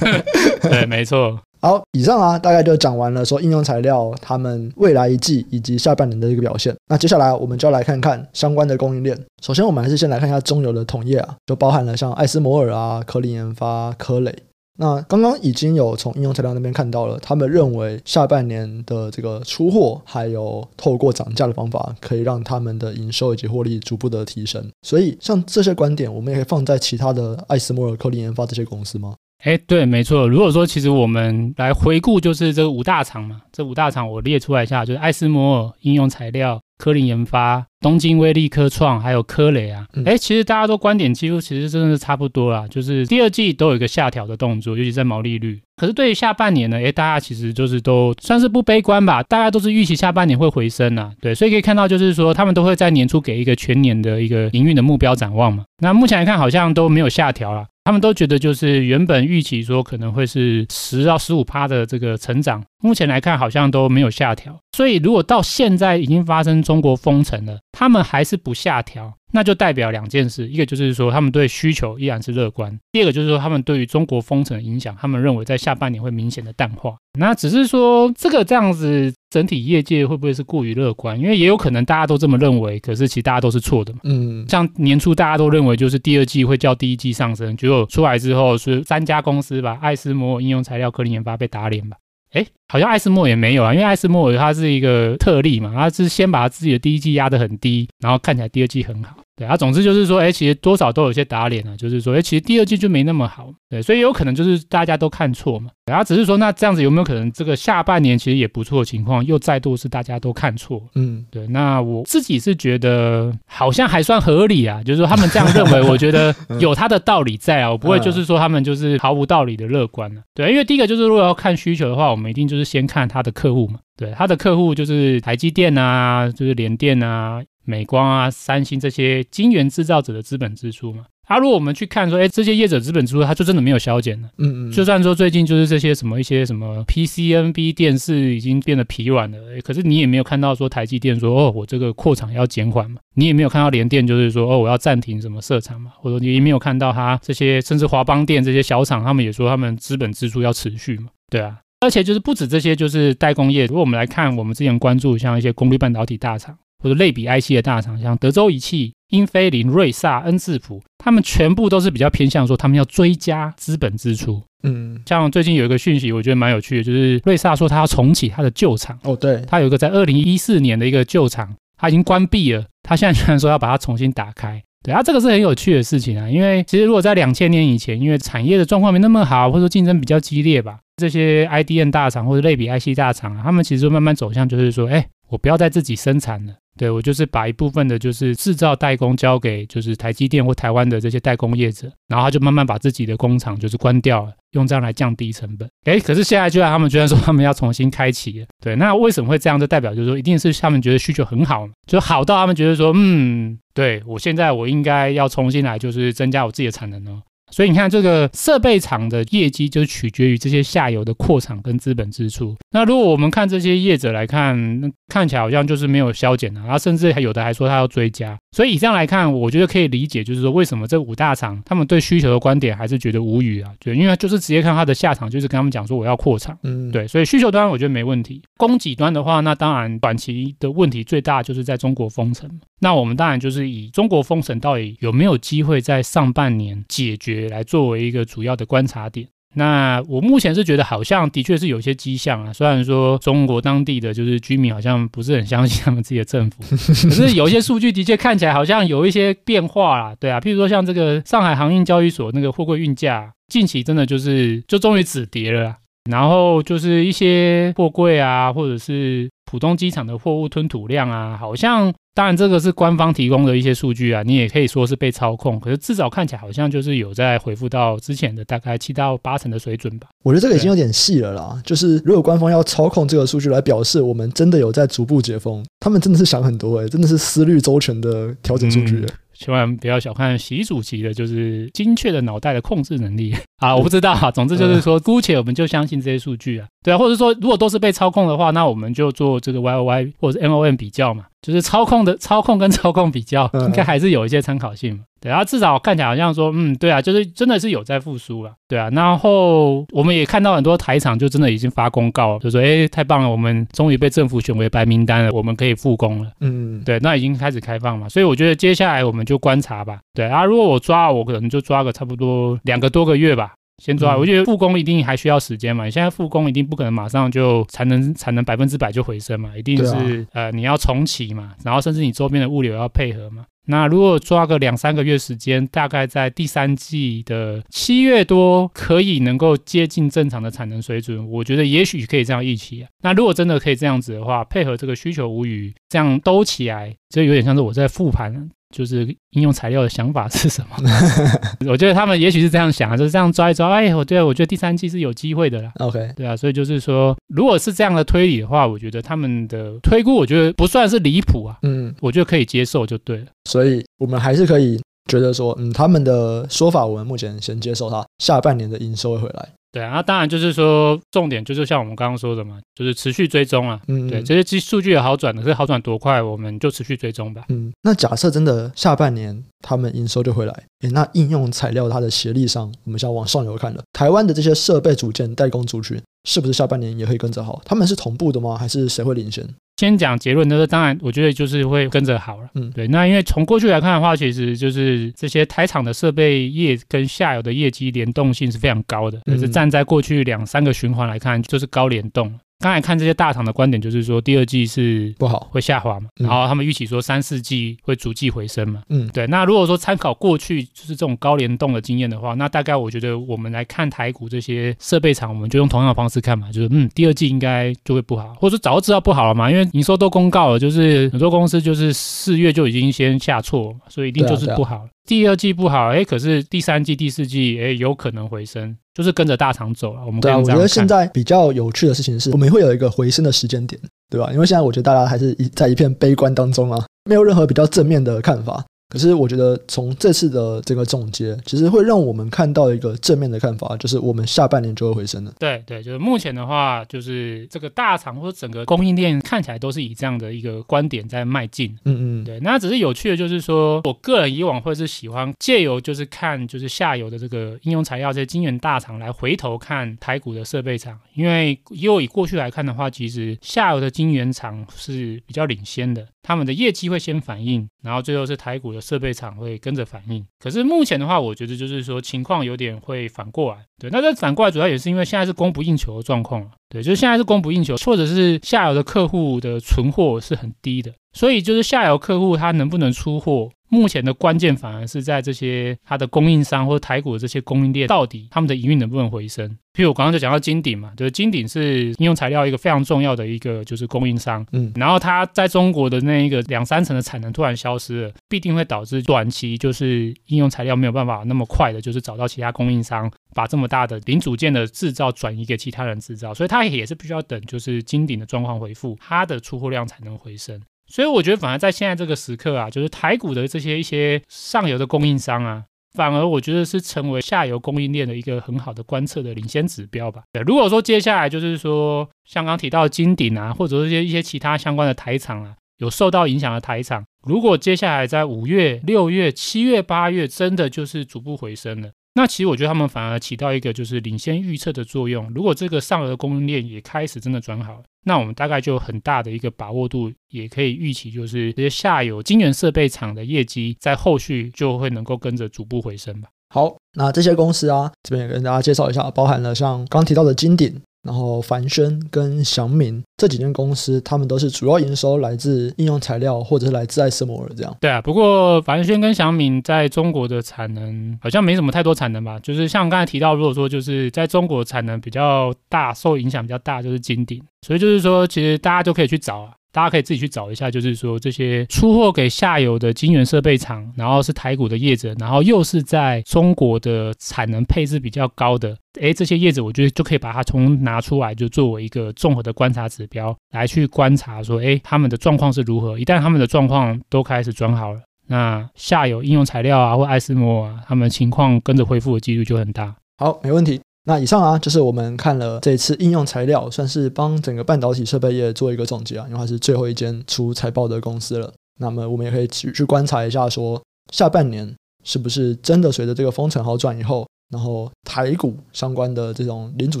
对，没错。好，以上啊，大概就讲完了说应用材料他们未来一季以及下半年的一个表现。那接下来我们就要来看看相关的供应链。首先，我们还是先来看一下中游的同业啊，就包含了像艾斯摩尔啊、科林研发、科磊。那刚刚已经有从应用材料那边看到了，他们认为下半年的这个出货还有透过涨价的方法，可以让他们的营收以及获利逐步的提升。所以，像这些观点，我们也可以放在其他的艾斯摩尔、科林研发这些公司吗？哎，对，没错。如果说其实我们来回顾，就是这五大厂嘛，这五大厂我列出来一下，就是艾斯摩尔应用材料、科林研发、东京威力科创，还有科雷啊。哎、嗯，其实大家都观点几乎其实真的是差不多啦，就是第二季都有一个下调的动作，尤其在毛利率。可是对于下半年呢，哎，大家其实就是都算是不悲观吧，大家都是预期下半年会回升啊。对，所以可以看到就是说他们都会在年初给一个全年的一个营运的目标展望嘛。那目前来看好像都没有下调啦。他们都觉得，就是原本预期说可能会是十到十五趴的这个成长，目前来看好像都没有下调。所以如果到现在已经发生中国封城了，他们还是不下调。那就代表两件事，一个就是说他们对需求依然是乐观，第二个就是说他们对于中国封城的影响，他们认为在下半年会明显的淡化。那只是说这个这样子，整体业界会不会是过于乐观？因为也有可能大家都这么认为，可是其实大家都是错的嘛。嗯，像年初大家都认为就是第二季会较第一季上升，结果出来之后是三家公司吧，艾斯摩尔应用材料、科林研发被打脸吧。哎，好像艾斯莫也没有啊，因为艾斯莫他是一个特例嘛，他是先把他自己的第一季压得很低，然后看起来第二季很好。对啊，总之就是说，哎，其实多少都有些打脸啊，就是说，哎，其实第二季就没那么好。对，所以有可能就是大家都看错嘛。然后只是说，那这样子有没有可能这个下半年其实也不错的情况，又再度是大家都看错？嗯，对。那我自己是觉得好像还算合理啊，就是说他们这样认为，我觉得有他的道理在啊，我不会就是说他们就是毫无道理的乐观了啊。对，因为第一个就是如果要看需求的话，我们一定就是先看他的客户嘛。对，他的客户就是台积电啊，就是联电啊。美光啊、三星这些晶圆制造者的资本支出嘛，啊，如果我们去看说，哎，这些业者资本支出，它就真的没有削减了。嗯嗯。就算说最近就是这些什么一些什么 PCNB 电视已经变得疲软了，可是你也没有看到说台积电说，哦，我这个扩厂要减缓嘛。你也没有看到联电就是说，哦，我要暂停什么设厂嘛。或者你也没有看到它这些，甚至华邦电这些小厂，他们也说他们资本支出要持续嘛。对啊。而且就是不止这些，就是代工业。如果我们来看，我们之前关注像一些功率半导体大厂。或者类比 IC 的大厂，像德州仪器、英飞凌、瑞萨、恩智浦，他们全部都是比较偏向说他们要追加资本支出。嗯，像最近有一个讯息，我觉得蛮有趣的，就是瑞萨说他要重启他的旧厂。哦，对，他有一个在二零一四年的一个旧厂，他已经关闭了，他现在居然说要把它重新打开。对啊，这个是很有趣的事情啊，因为其实如果在两千年以前，因为产业的状况没那么好，或者说竞争比较激烈吧，这些 IDM 大厂或者类比 IC 大厂啊，他们其实就慢慢走向就是说，哎，我不要再自己生产了。对，我就是把一部分的，就是制造代工交给就是台积电或台湾的这些代工业者，然后他就慢慢把自己的工厂就是关掉了，用这样来降低成本。诶，可是现在居然他们居然说他们要重新开启。对，那为什么会这样？就代表就是说，一定是他们觉得需求很好，就好到他们觉得说，嗯，对，我现在我应该要重新来，就是增加我自己的产能哦。所以你看，这个设备厂的业绩就取决于这些下游的扩厂跟资本支出。那如果我们看这些业者来看，那看起来好像就是没有削减的，然后甚至还有的还说他要追加。所以以上来看，我觉得可以理解，就是说为什么这五大厂他们对需求的观点还是觉得无语啊？对，因为就是直接看他的下场，就是跟他们讲说我要扩厂。嗯，对，所以需求端我觉得没问题。供给端的话，那当然短期的问题最大就是在中国封城。那我们当然就是以中国封城到底有没有机会在上半年解决来作为一个主要的观察点。那我目前是觉得好像的确是有些迹象啊，虽然说中国当地的就是居民好像不是很相信他们自己的政府，可是有一些数据的确看起来好像有一些变化啦，对啊，譬如说像这个上海航运交易所那个货柜运价，近期真的就是就终于止跌了啦，然后就是一些货柜啊，或者是浦东机场的货物吞吐量啊，好像。当然，这个是官方提供的一些数据啊，你也可以说是被操控。可是至少看起来好像就是有在回复到之前的大概七到八成的水准吧。我觉得这个已经有点细了啦。就是如果官方要操控这个数据来表示我们真的有在逐步解封，他们真的是想很多诶、欸，真的是思虑周全的调整数据、欸。嗯千万不要小看习主席的，就是精确的脑袋的控制能力啊！我不知道啊，总之就是说，姑且我们就相信这些数据啊，对啊，或者说如果都是被操控的话，那我们就做这个 Y O Y 或者是 M O M 比较嘛，就是操控的操控跟 操控比较，应该还是有一些参考性嘛。对啊，至少看起来好像说，嗯，对啊，就是真的是有在复苏了，对啊。然后我们也看到很多台厂就真的已经发公告了，就说，哎，太棒了，我们终于被政府选为白名单了，我们可以复工了。嗯，对，那已经开始开放嘛，所以我觉得接下来我们就观察吧。对啊，如果我抓，我可能就抓个差不多两个多个月吧。先抓，我觉得复工一定还需要时间嘛。你现在复工一定不可能马上就才能才能百分之百就回升嘛，一定是、啊、呃你要重启嘛，然后甚至你周边的物流要配合嘛。那如果抓个两三个月时间，大概在第三季的七月多可以能够接近正常的产能水准，我觉得也许可以这样预期啊。那如果真的可以这样子的话，配合这个需求无虞，这样兜起来，就有点像是我在复盘。就是应用材料的想法是什么？我觉得他们也许是这样想啊，就是这样抓一抓。哎，我对，我觉得第三季是有机会的啦。OK，对啊，所以就是说，如果是这样的推理的话，我觉得他们的推估，我觉得不算是离谱啊。嗯，我觉得可以接受就对了。所以我们还是可以觉得说，嗯，他们的说法，我们目前先接受它，下半年的营收会回来。对啊，那当然就是说，重点就是像我们刚刚说的嘛，就是持续追踪啊。嗯，对，这些基数据有好转的，可是好转多快，我们就持续追踪吧。嗯，那假设真的下半年他们营收就回来，诶，那应用材料它的协力上，我们要往上游看了，台湾的这些设备组件代工族群，是不是下半年也会跟着好？他们是同步的吗？还是谁会领先？先讲结论，那当然，我觉得就是会跟着好了。嗯，对。那因为从过去来看的话，其实就是这些台厂的设备业跟下游的业绩联动性是非常高的，就是站在过去两三个循环来看，就是高联动。刚才看这些大厂的观点，就是说第二季是不好，会下滑嘛。然后他们预期说三四季会逐季回升嘛。嗯，对。那如果说参考过去就是这种高联动的经验的话，那大概我觉得我们来看台股这些设备厂，我们就用同样的方式看嘛，就是嗯，第二季应该就会不好，或者说早就知道不好了嘛，因为营收都公告了，就是很多公司就是四月就已经先下挫，所以一定就是不好。第二季不好，哎，可是第三季、第四季，哎，有可能回升，就是跟着大厂走了。我们对啊，我觉得现在比较有趣的事情是，我们会有一个回升的时间点，对吧？因为现在我觉得大家还是一在一片悲观当中啊，没有任何比较正面的看法。可是我觉得从这次的这个总结，其实会让我们看到一个正面的看法，就是我们下半年就会回升了。对对，就是目前的话，就是这个大厂或者整个供应链看起来都是以这样的一个观点在迈进。嗯嗯，对。那只是有趣的，就是说我个人以往会是喜欢借由就是看就是下游的这个应用材料这些晶圆大厂来回头看台股的设备厂，因为又以过去来看的话，其实下游的晶圆厂是比较领先的。他们的业绩会先反应，然后最后是台股的设备厂会跟着反应。可是目前的话，我觉得就是说情况有点会反过来。对，那这反过来主要也是因为现在是供不应求的状况。对，就是现在是供不应求，或者是下游的客户的存货是很低的，所以就是下游客户他能不能出货？目前的关键反而是在这些它的供应商或者台股的这些供应链，到底他们的营运能不能回升？譬如我刚刚就讲到金鼎嘛，就是金鼎是应用材料一个非常重要的一个就是供应商，嗯，然后它在中国的那一个两三成的产能突然消失了，必定会导致短期就是应用材料没有办法那么快的，就是找到其他供应商把这么大的零组件的制造转移给其他人制造，所以它也是必须要等就是金鼎的状况恢复，它的出货量才能回升。所以我觉得，反而在现在这个时刻啊，就是台股的这些一些上游的供应商啊，反而我觉得是成为下游供应链的一个很好的观测的领先指标吧。对，如果说接下来就是说像刚提到的金鼎啊，或者说一些一些其他相关的台厂啊，有受到影响的台厂，如果接下来在五月、六月、七月、八月真的就是逐步回升了。那其实我觉得他们反而起到一个就是领先预测的作用。如果这个上游的供应链也开始真的转好，那我们大概就有很大的一个把握度，也可以预期就是这些下游晶圆设备厂的业绩在后续就会能够跟着逐步回升吧。好，那这些公司啊，这边也跟大家介绍一下，包含了像刚提到的金鼎。然后凡轩跟祥明这几间公司，他们都是主要营收来自应用材料，或者是来自艾斯摩尔这样。对啊，不过凡轩跟祥明在中国的产能好像没什么太多产能吧？就是像刚才提到，如果说就是在中国产能比较大，受影响比较大，就是金鼎。所以就是说，其实大家就可以去找啊。大家可以自己去找一下，就是说这些出货给下游的晶圆设备厂，然后是台股的业者，然后又是在中国的产能配置比较高的，诶，这些业者我觉得就可以把它从拿出来，就作为一个综合的观察指标来去观察，说，诶，他们的状况是如何？一旦他们的状况都开始转好了，那下游应用材料啊或艾斯摩啊，他们情况跟着恢复的几率就很大。好，没问题。那以上啊，就是我们看了这次应用材料，算是帮整个半导体设备业做一个总结啊，因为它是最后一间出财报的公司了。那么我们也可以去去观察一下说，下半年是不是真的随着这个封城好转以后，然后台股相关的这种零组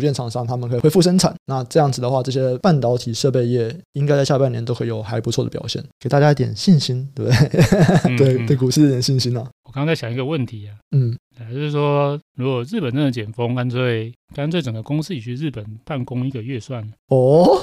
件厂商他们可以恢复生产。那这样子的话，这些半导体设备业应该在下半年都会有还不错的表现，给大家一点信心，对不 对？对对，股市一点信心啊。我刚刚在想一个问题啊，嗯。就是说，如果日本真的解封，干脆干脆整个公司也去日本办公一个月算了。哦，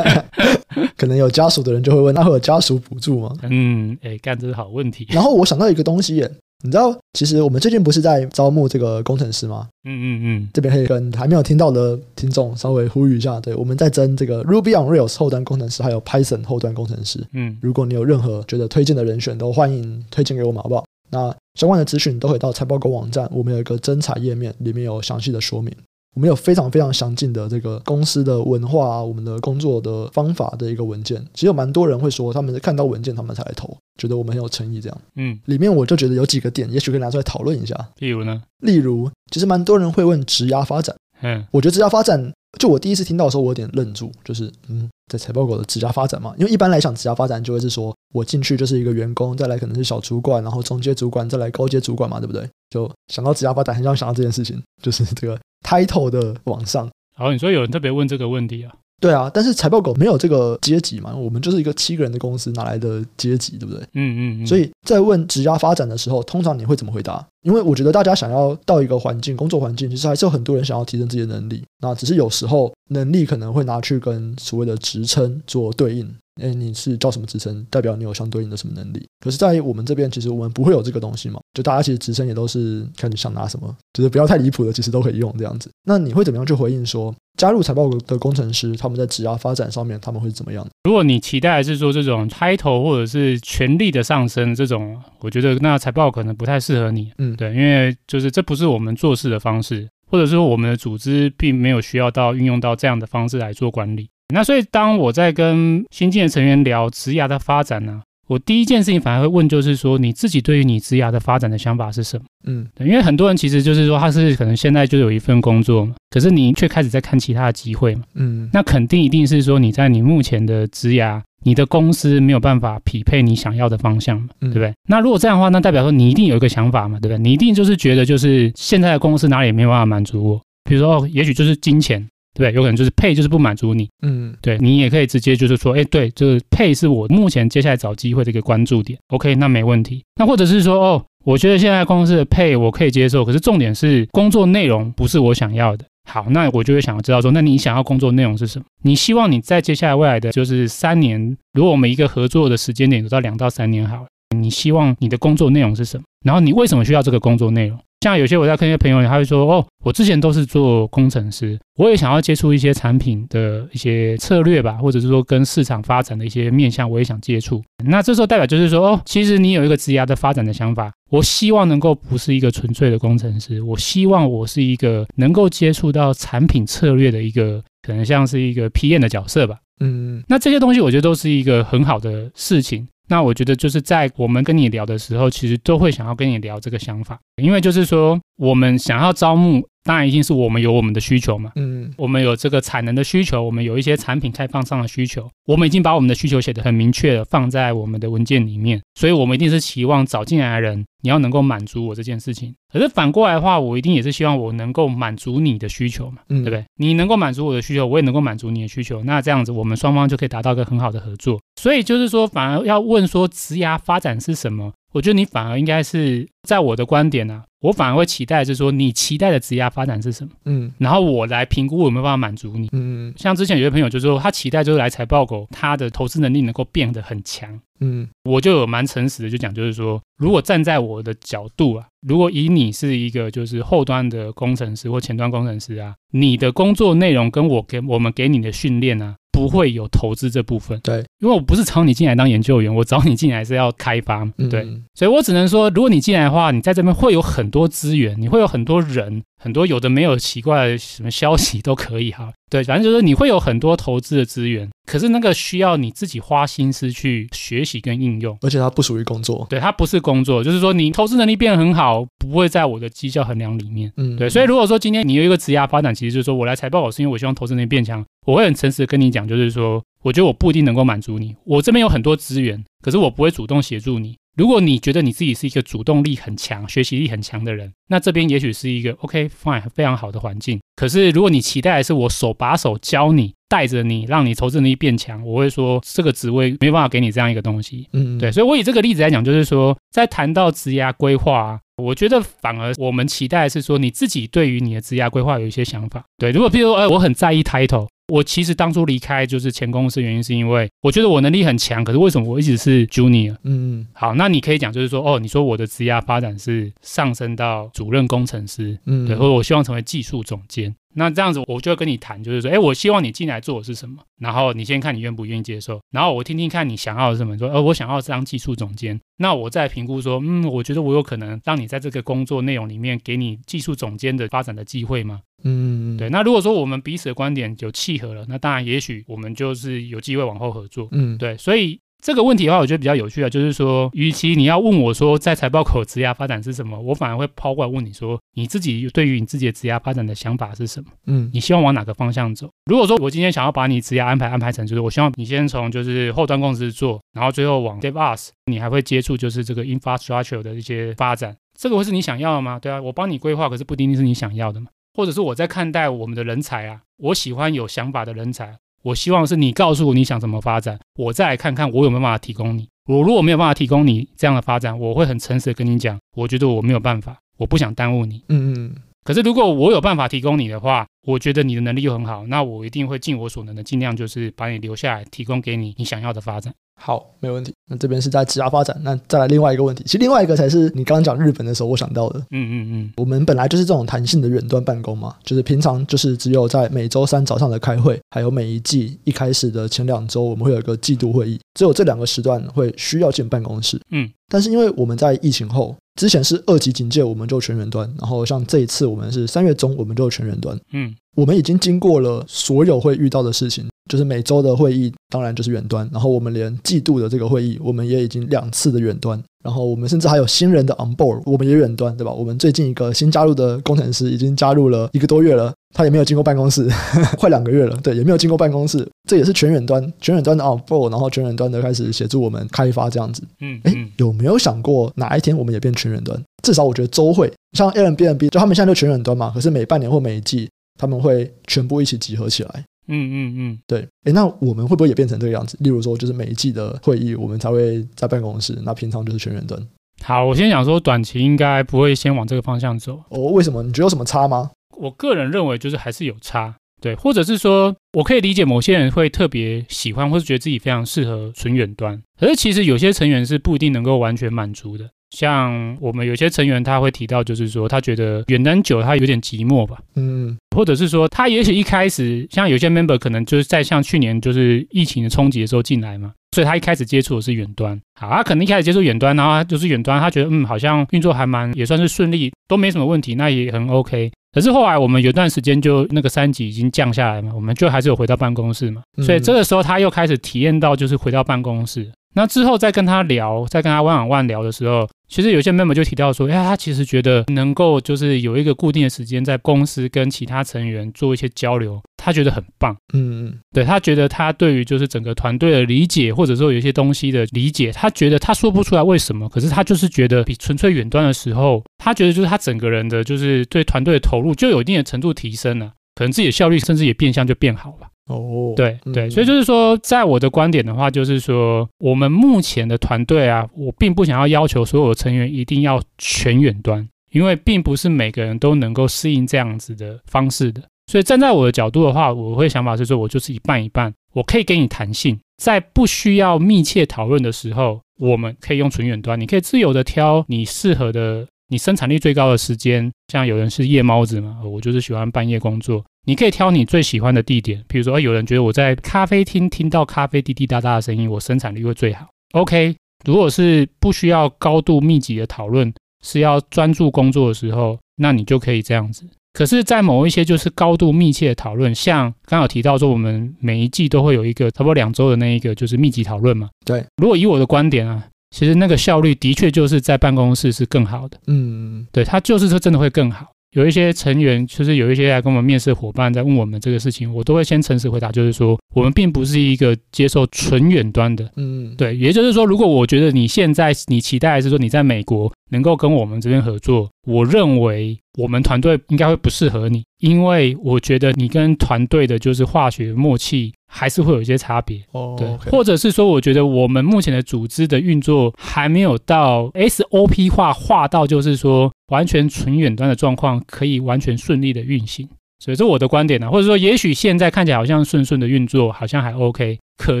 可能有家属的人就会问，那会有家属补助吗？嗯，哎，干这是好问题。然后我想到一个东西耶，你知道，其实我们最近不是在招募这个工程师吗？嗯嗯嗯，这边可以跟还没有听到的听众稍微呼吁一下，对，我们在征这个 Ruby on Rails 后端工程师，还有 Python 后端工程师。嗯，如果你有任何觉得推荐的人选，都欢迎推荐给我们，好不好？那相关的资讯都可以到财报狗网站，我们有一个征才页面，里面有详细的说明。我们有非常非常详尽的这个公司的文化啊，我们的工作的方法的一个文件。其实有蛮多人会说，他们是看到文件他们才来投，觉得我们很有诚意这样。嗯，里面我就觉得有几个点，也许可以拿出来讨论一下。例如呢？例如，其实蛮多人会问职涯发展。嗯，我觉得职涯发展。就我第一次听到的时候，我有点愣住，就是嗯，在财报狗的职涯发展嘛，因为一般来讲，职涯发展就会是说我进去就是一个员工，再来可能是小主管，然后中阶主管，再来高阶主管嘛，对不对？就想到职涯发展，很想想到这件事情，就是这个 title 的往上。好，你说有人特别问这个问题啊？对啊，但是财报狗没有这个阶级嘛，我们就是一个七个人的公司，哪来的阶级，对不对？嗯，嗯嗯。所以在问职涯发展的时候，通常你会怎么回答？因为我觉得大家想要到一个环境，工作环境，其实还是有很多人想要提升自己的能力，那只是有时候能力可能会拿去跟所谓的职称做对应。哎，你是叫什么职称？代表你有相对应的什么能力？可是，在我们这边，其实我们不会有这个东西嘛。就大家其实职称也都是看你想拿什么，就是不要太离谱的，其实都可以用这样子。那你会怎么样去回应说，加入财报的工程师，他们在职涯发展上面他们会怎么样？如果你期待是说这种 title 或者是权力的上升，这种我觉得那财报可能不太适合你。嗯，对，因为就是这不是我们做事的方式，或者说我们的组织并没有需要到运用到这样的方式来做管理。那所以，当我在跟新进的成员聊职涯的发展呢，我第一件事情反而会问，就是说你自己对于你职涯的发展的想法是什么？嗯，对，因为很多人其实就是说他是可能现在就有一份工作嘛，可是你却开始在看其他的机会嘛，嗯，那肯定一定是说你在你目前的职涯，你的公司没有办法匹配你想要的方向嘛，对不对？嗯，那如果这样的话，那代表说你一定有一个想法嘛，对不对？你一定就是觉得就是现在的公司哪里也没有办法满足我，比如说哦，也许就是金钱。对，有可能就是配就是不满足你，嗯，对，你也可以直接就是说，哎，对，就是配是我目前接下来找机会的一个关注点，OK，那没问题。那或者是说，哦，我觉得现在公司的配我可以接受，可是重点是工作内容不是我想要的。好，那我就会想要知道说，那你想要工作内容是什么？你希望你在接下来未来的就是三年，如果我们一个合作的时间点有到两到三年好了，你希望你的工作内容是什么？然后你为什么需要这个工作内容？像有些我在跟一些朋友，他会说：“哦，我之前都是做工程师，我也想要接触一些产品的一些策略吧，或者是说跟市场发展的一些面向，我也想接触。那这时候代表就是说，哦，其实你有一个职涯的发展的想法。我希望能够不是一个纯粹的工程师，我希望我是一个能够接触到产品策略的一个，可能像是一个 PM 的角色吧。嗯，那这些东西我觉得都是一个很好的事情。”那我觉得就是在我们跟你聊的时候，其实都会想要跟你聊这个想法，因为就是说我们想要招募。当然，一定是我们有我们的需求嘛。嗯，我们有这个产能的需求，我们有一些产品开放上的需求，我们已经把我们的需求写得很明确的放在我们的文件里面，所以我们一定是期望找进来的人，你要能够满足我这件事情。可是反过来的话，我一定也是希望我能够满足你的需求嘛，嗯，对不对？你能够满足我的需求，我也能够满足你的需求，那这样子我们双方就可以达到一个很好的合作。所以就是说，反而要问说职涯发展是什么？我觉得你反而应该是在我的观点呢、啊，我反而会期待是说你期待的职业发展是什么，嗯，然后我来评估我有没有办法满足你，嗯，像之前有些朋友就说他期待就是来财报狗，他的投资能力能够变得很强，嗯，我就有蛮诚实的就讲就是说，如果站在我的角度啊，如果以你是一个就是后端的工程师或前端工程师啊，你的工作内容跟我给我们给你的训练啊。不会有投资这部分，对，因为我不是找你进来当研究员，我找你进来是要开发，对，嗯、所以我只能说，如果你进来的话，你在这边会有很多资源，你会有很多人。很多有的没有奇怪的什么消息都可以哈，对，反正就是你会有很多投资的资源，可是那个需要你自己花心思去学习跟应用，而且它不属于工作，对，它不是工作，就是说你投资能力变得很好，不会在我的绩效衡量里面，嗯，对，所以如果说今天你有一个职业发展，其实就是说我来财报我是因为我希望投资能力变强，我会很诚实的跟你讲，就是说我觉得我不一定能够满足你，我这边有很多资源，可是我不会主动协助你。如果你觉得你自己是一个主动力很强、学习力很强的人，那这边也许是一个 OK fine 非常好的环境。可是如果你期待的是我手把手教你、带着你，让你投资能力变强，我会说这个职位没办法给你这样一个东西。嗯，对。所以我以这个例子来讲，就是说在谈到职涯规划，我觉得反而我们期待的是说你自己对于你的职涯规划有一些想法。对，如果譬如说，呃，我很在意 title。我其实当初离开就是前公司，原因是因为我觉得我能力很强，可是为什么我一直是 junior？嗯，好，那你可以讲就是说，哦，你说我的职业发展是上升到主任工程师，嗯，对，或者我希望成为技术总监。那这样子，我就会跟你谈，就是说，哎，我希望你进来做的是什么？然后你先看你愿不愿意接受，然后我听听看你想要什么。说，呃，我想要当技术总监，那我再评估说，嗯，我觉得我有可能让你在这个工作内容里面给你技术总监的发展的机会吗？嗯，对。那如果说我们彼此的观点有契合了，那当然，也许我们就是有机会往后合作。嗯，对。所以。这个问题的话，我觉得比较有趣啊，就是说，与其你要问我说在财报口职涯发展是什么，我反而会抛过来问你说，你自己对于你自己的职涯发展的想法是什么？嗯，你希望往哪个方向走？如果说我今天想要把你职涯安排安排成，就是我希望你先从就是后端公司做，然后最后往 DevOps，你还会接触就是这个 Infrastructure 的一些发展，这个会是你想要的吗？对啊，我帮你规划，可是不一定是你想要的嘛。或者是我在看待我们的人才啊，我喜欢有想法的人才。我希望是你告诉我你想怎么发展，我再来看看我有没有办法提供你。我如果没有办法提供你这样的发展，我会很诚实的跟你讲，我觉得我没有办法，我不想耽误你。嗯嗯。可是如果我有办法提供你的话，我觉得你的能力又很好，那我一定会尽我所能的，尽量就是把你留下来，提供给你你想要的发展。好，没问题。那这边是在职涯发展，那再来另外一个问题，其实另外一个才是你刚刚讲日本的时候我想到的。嗯嗯嗯，我们本来就是这种弹性的远端办公嘛，就是平常就是只有在每周三早上的开会，还有每一季一开始的前两周我们会有一个季度会议，只有这两个时段会需要进办公室。嗯，但是因为我们在疫情后，之前是二级警戒，我们就全员端，然后像这一次我们是三月中，我们就全员端。嗯，我们已经经过了所有会遇到的事情。就是每周的会议，当然就是远端。然后我们连季度的这个会议，我们也已经两次的远端。然后我们甚至还有新人的 on board，我们也远端，对吧？我们最近一个新加入的工程师已经加入了一个多月了，他也没有进过办公室，快两个月了，对，也没有进过办公室。这也是全远端，全远端的 on board，然后全远端的开始协助我们开发这样子。嗯，哎，有没有想过哪一天我们也变全远端？至少我觉得周会，像 Airbnb，就他们现在就全远端嘛。可是每半年或每一季，他们会全部一起集合起来。嗯嗯嗯，对，诶，那我们会不会也变成这个样子？例如说，就是每一季的会议，我们才会在办公室，那平常就是全员端。好，我先想说，短期应该不会先往这个方向走。哦，为什么？你觉得有什么差吗？我个人认为就是还是有差，对，或者是说我可以理解某些人会特别喜欢，或是觉得自己非常适合纯远端，可是其实有些成员是不一定能够完全满足的。像我们有些成员他会提到，就是说他觉得远端久他有点寂寞吧，嗯，或者是说他也许一开始像有些 member 可能就是在像去年就是疫情的冲击的时候进来嘛，所以他一开始接触的是远端，好，他可能一开始接触远端，然后他就是远端，他觉得嗯好像运作还蛮也算是顺利，都没什么问题，那也很 OK。可是后来我们有段时间就那个三级已经降下来嘛，我们就还是有回到办公室嘛，所以这个时候他又开始体验到就是回到办公室。那之后再跟他聊，再跟他 one on one 聊的时候，其实有些 member 就提到说，哎，他其实觉得能够就是有一个固定的时间在公司跟其他成员做一些交流，他觉得很棒。嗯嗯，对，他觉得他对于就是整个团队的理解，或者说有一些东西的理解，他觉得他说不出来为什么，可是他就是觉得比纯粹远端的时候，他觉得就是他整个人的就是对团队的投入就有一定的程度提升了，可能自己的效率甚至也变相就变好了。哦，对对，所以就是说，在我的观点的话，就是说，我们目前的团队啊，我并不想要要求所有的成员一定要全远端，因为并不是每个人都能够适应这样子的方式的。所以站在我的角度的话，我会想法是说，我就是一半一半，我可以给你弹性，在不需要密切讨论的时候，我们可以用纯远端，你可以自由的挑你适合的。你生产力最高的时间，像有人是夜猫子嘛，我就是喜欢半夜工作。你可以挑你最喜欢的地点，比如说，有人觉得我在咖啡厅听到咖啡滴滴答答的声音，我生产力会最好。OK，如果是不需要高度密集的讨论，是要专注工作的时候，那你就可以这样子。可是，在某一些就是高度密切的讨论，像刚刚有提到说，我们每一季都会有一个差不多两周的那一个就是密集讨论嘛。对，如果以我的观点啊。其实那个效率的确就是在办公室是更好的，嗯，对，它就是说真的会更好。有一些成员，就是有一些来跟我们面试伙伴在问我们这个事情，我都会先诚实回答，就是说我们并不是一个接受纯远端的，嗯，对，也就是说，如果我觉得你现在你期待是说你在美国能够跟我们这边合作，我认为我们团队应该会不适合你，因为我觉得你跟团队的就是化学默契。还是会有一些差别，哦，对.或者是说，我觉得我们目前的组织的运作还没有到 SOP 化，化到就是说完全纯远端的状况，可以完全顺利的运行。所以这是我的观点呢，或者说，也许现在看起来好像顺顺的运作，好像还 OK，可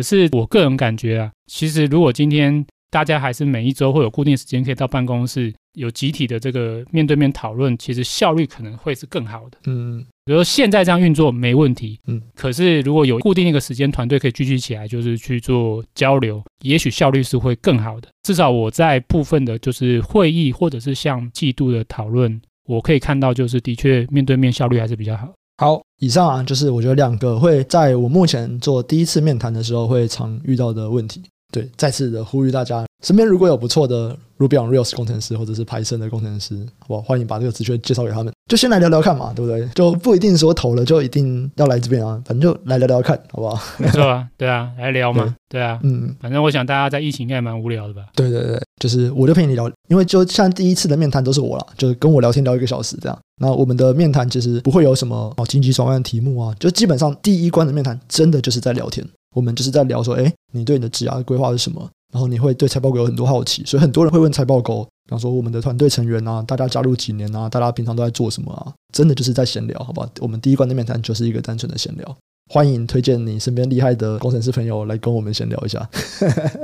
是我个人感觉啊，其实如果今天大家还是每一周会有固定时间可以到办公室，有集体的这个面对面讨论，其实效率可能会是更好的。嗯。比如说现在这样运作没问题，嗯，可是如果有固定一个时间，团队可以聚集起来，就是去做交流，也许效率是会更好的。至少我在部分的，就是会议或者是像季度的讨论，我可以看到，就是的确面对面效率还是比较好。好，以上啊，就是我觉得两个会在我目前做第一次面谈的时候会常遇到的问题。对，再次的呼吁大家，身边如果有不错的 Ruby on Rails 工程师或者是 Python 的工程师，好不好？欢迎把这个职缺介绍给他们，就先来聊聊看嘛，对不对？就不一定说投了就一定要来这边啊，反正就来聊聊看，好不好？没错啊，对啊，来聊嘛，对，对啊，嗯，反正我想大家在疫情应该也蛮无聊的吧？对对对，就是我就陪你聊，因为就像第一次的面谈都是我了，就是跟我聊天聊一个小时这样。那我们的面谈其实不会有什么哦荆棘转换的题目啊，就基本上第一关的面谈真的就是在聊天，我们就是在聊说，哎，你对你的职涯规划是什么？然后你会对财报狗有很多好奇，所以很多人会问财报狗，比方说我们的团队成员啊，大家加入几年啊，大家平常都在做什么啊？真的就是在闲聊，好不好？我们第一关的面谈就是一个单纯的闲聊，欢迎推荐你身边厉害的工程师朋友来跟我们闲聊一下，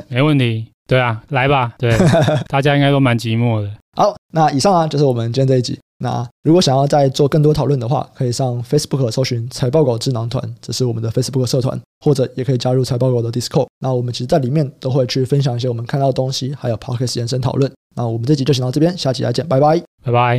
没问题。对啊，来吧，对，大家应该都蛮寂寞的。好，那以上啊就是我们今天这一集。那如果想要再做更多讨论的话，可以上 Facebook 搜寻“财报狗智囊团”，这是我们的 Facebook 社团，或者也可以加入财报狗的 Discord。那我们其实在里面都会去分享一些我们看到的东西，还有 Podcast 延伸讨论。那我们这集就先到这边，下期再见，拜拜，拜拜。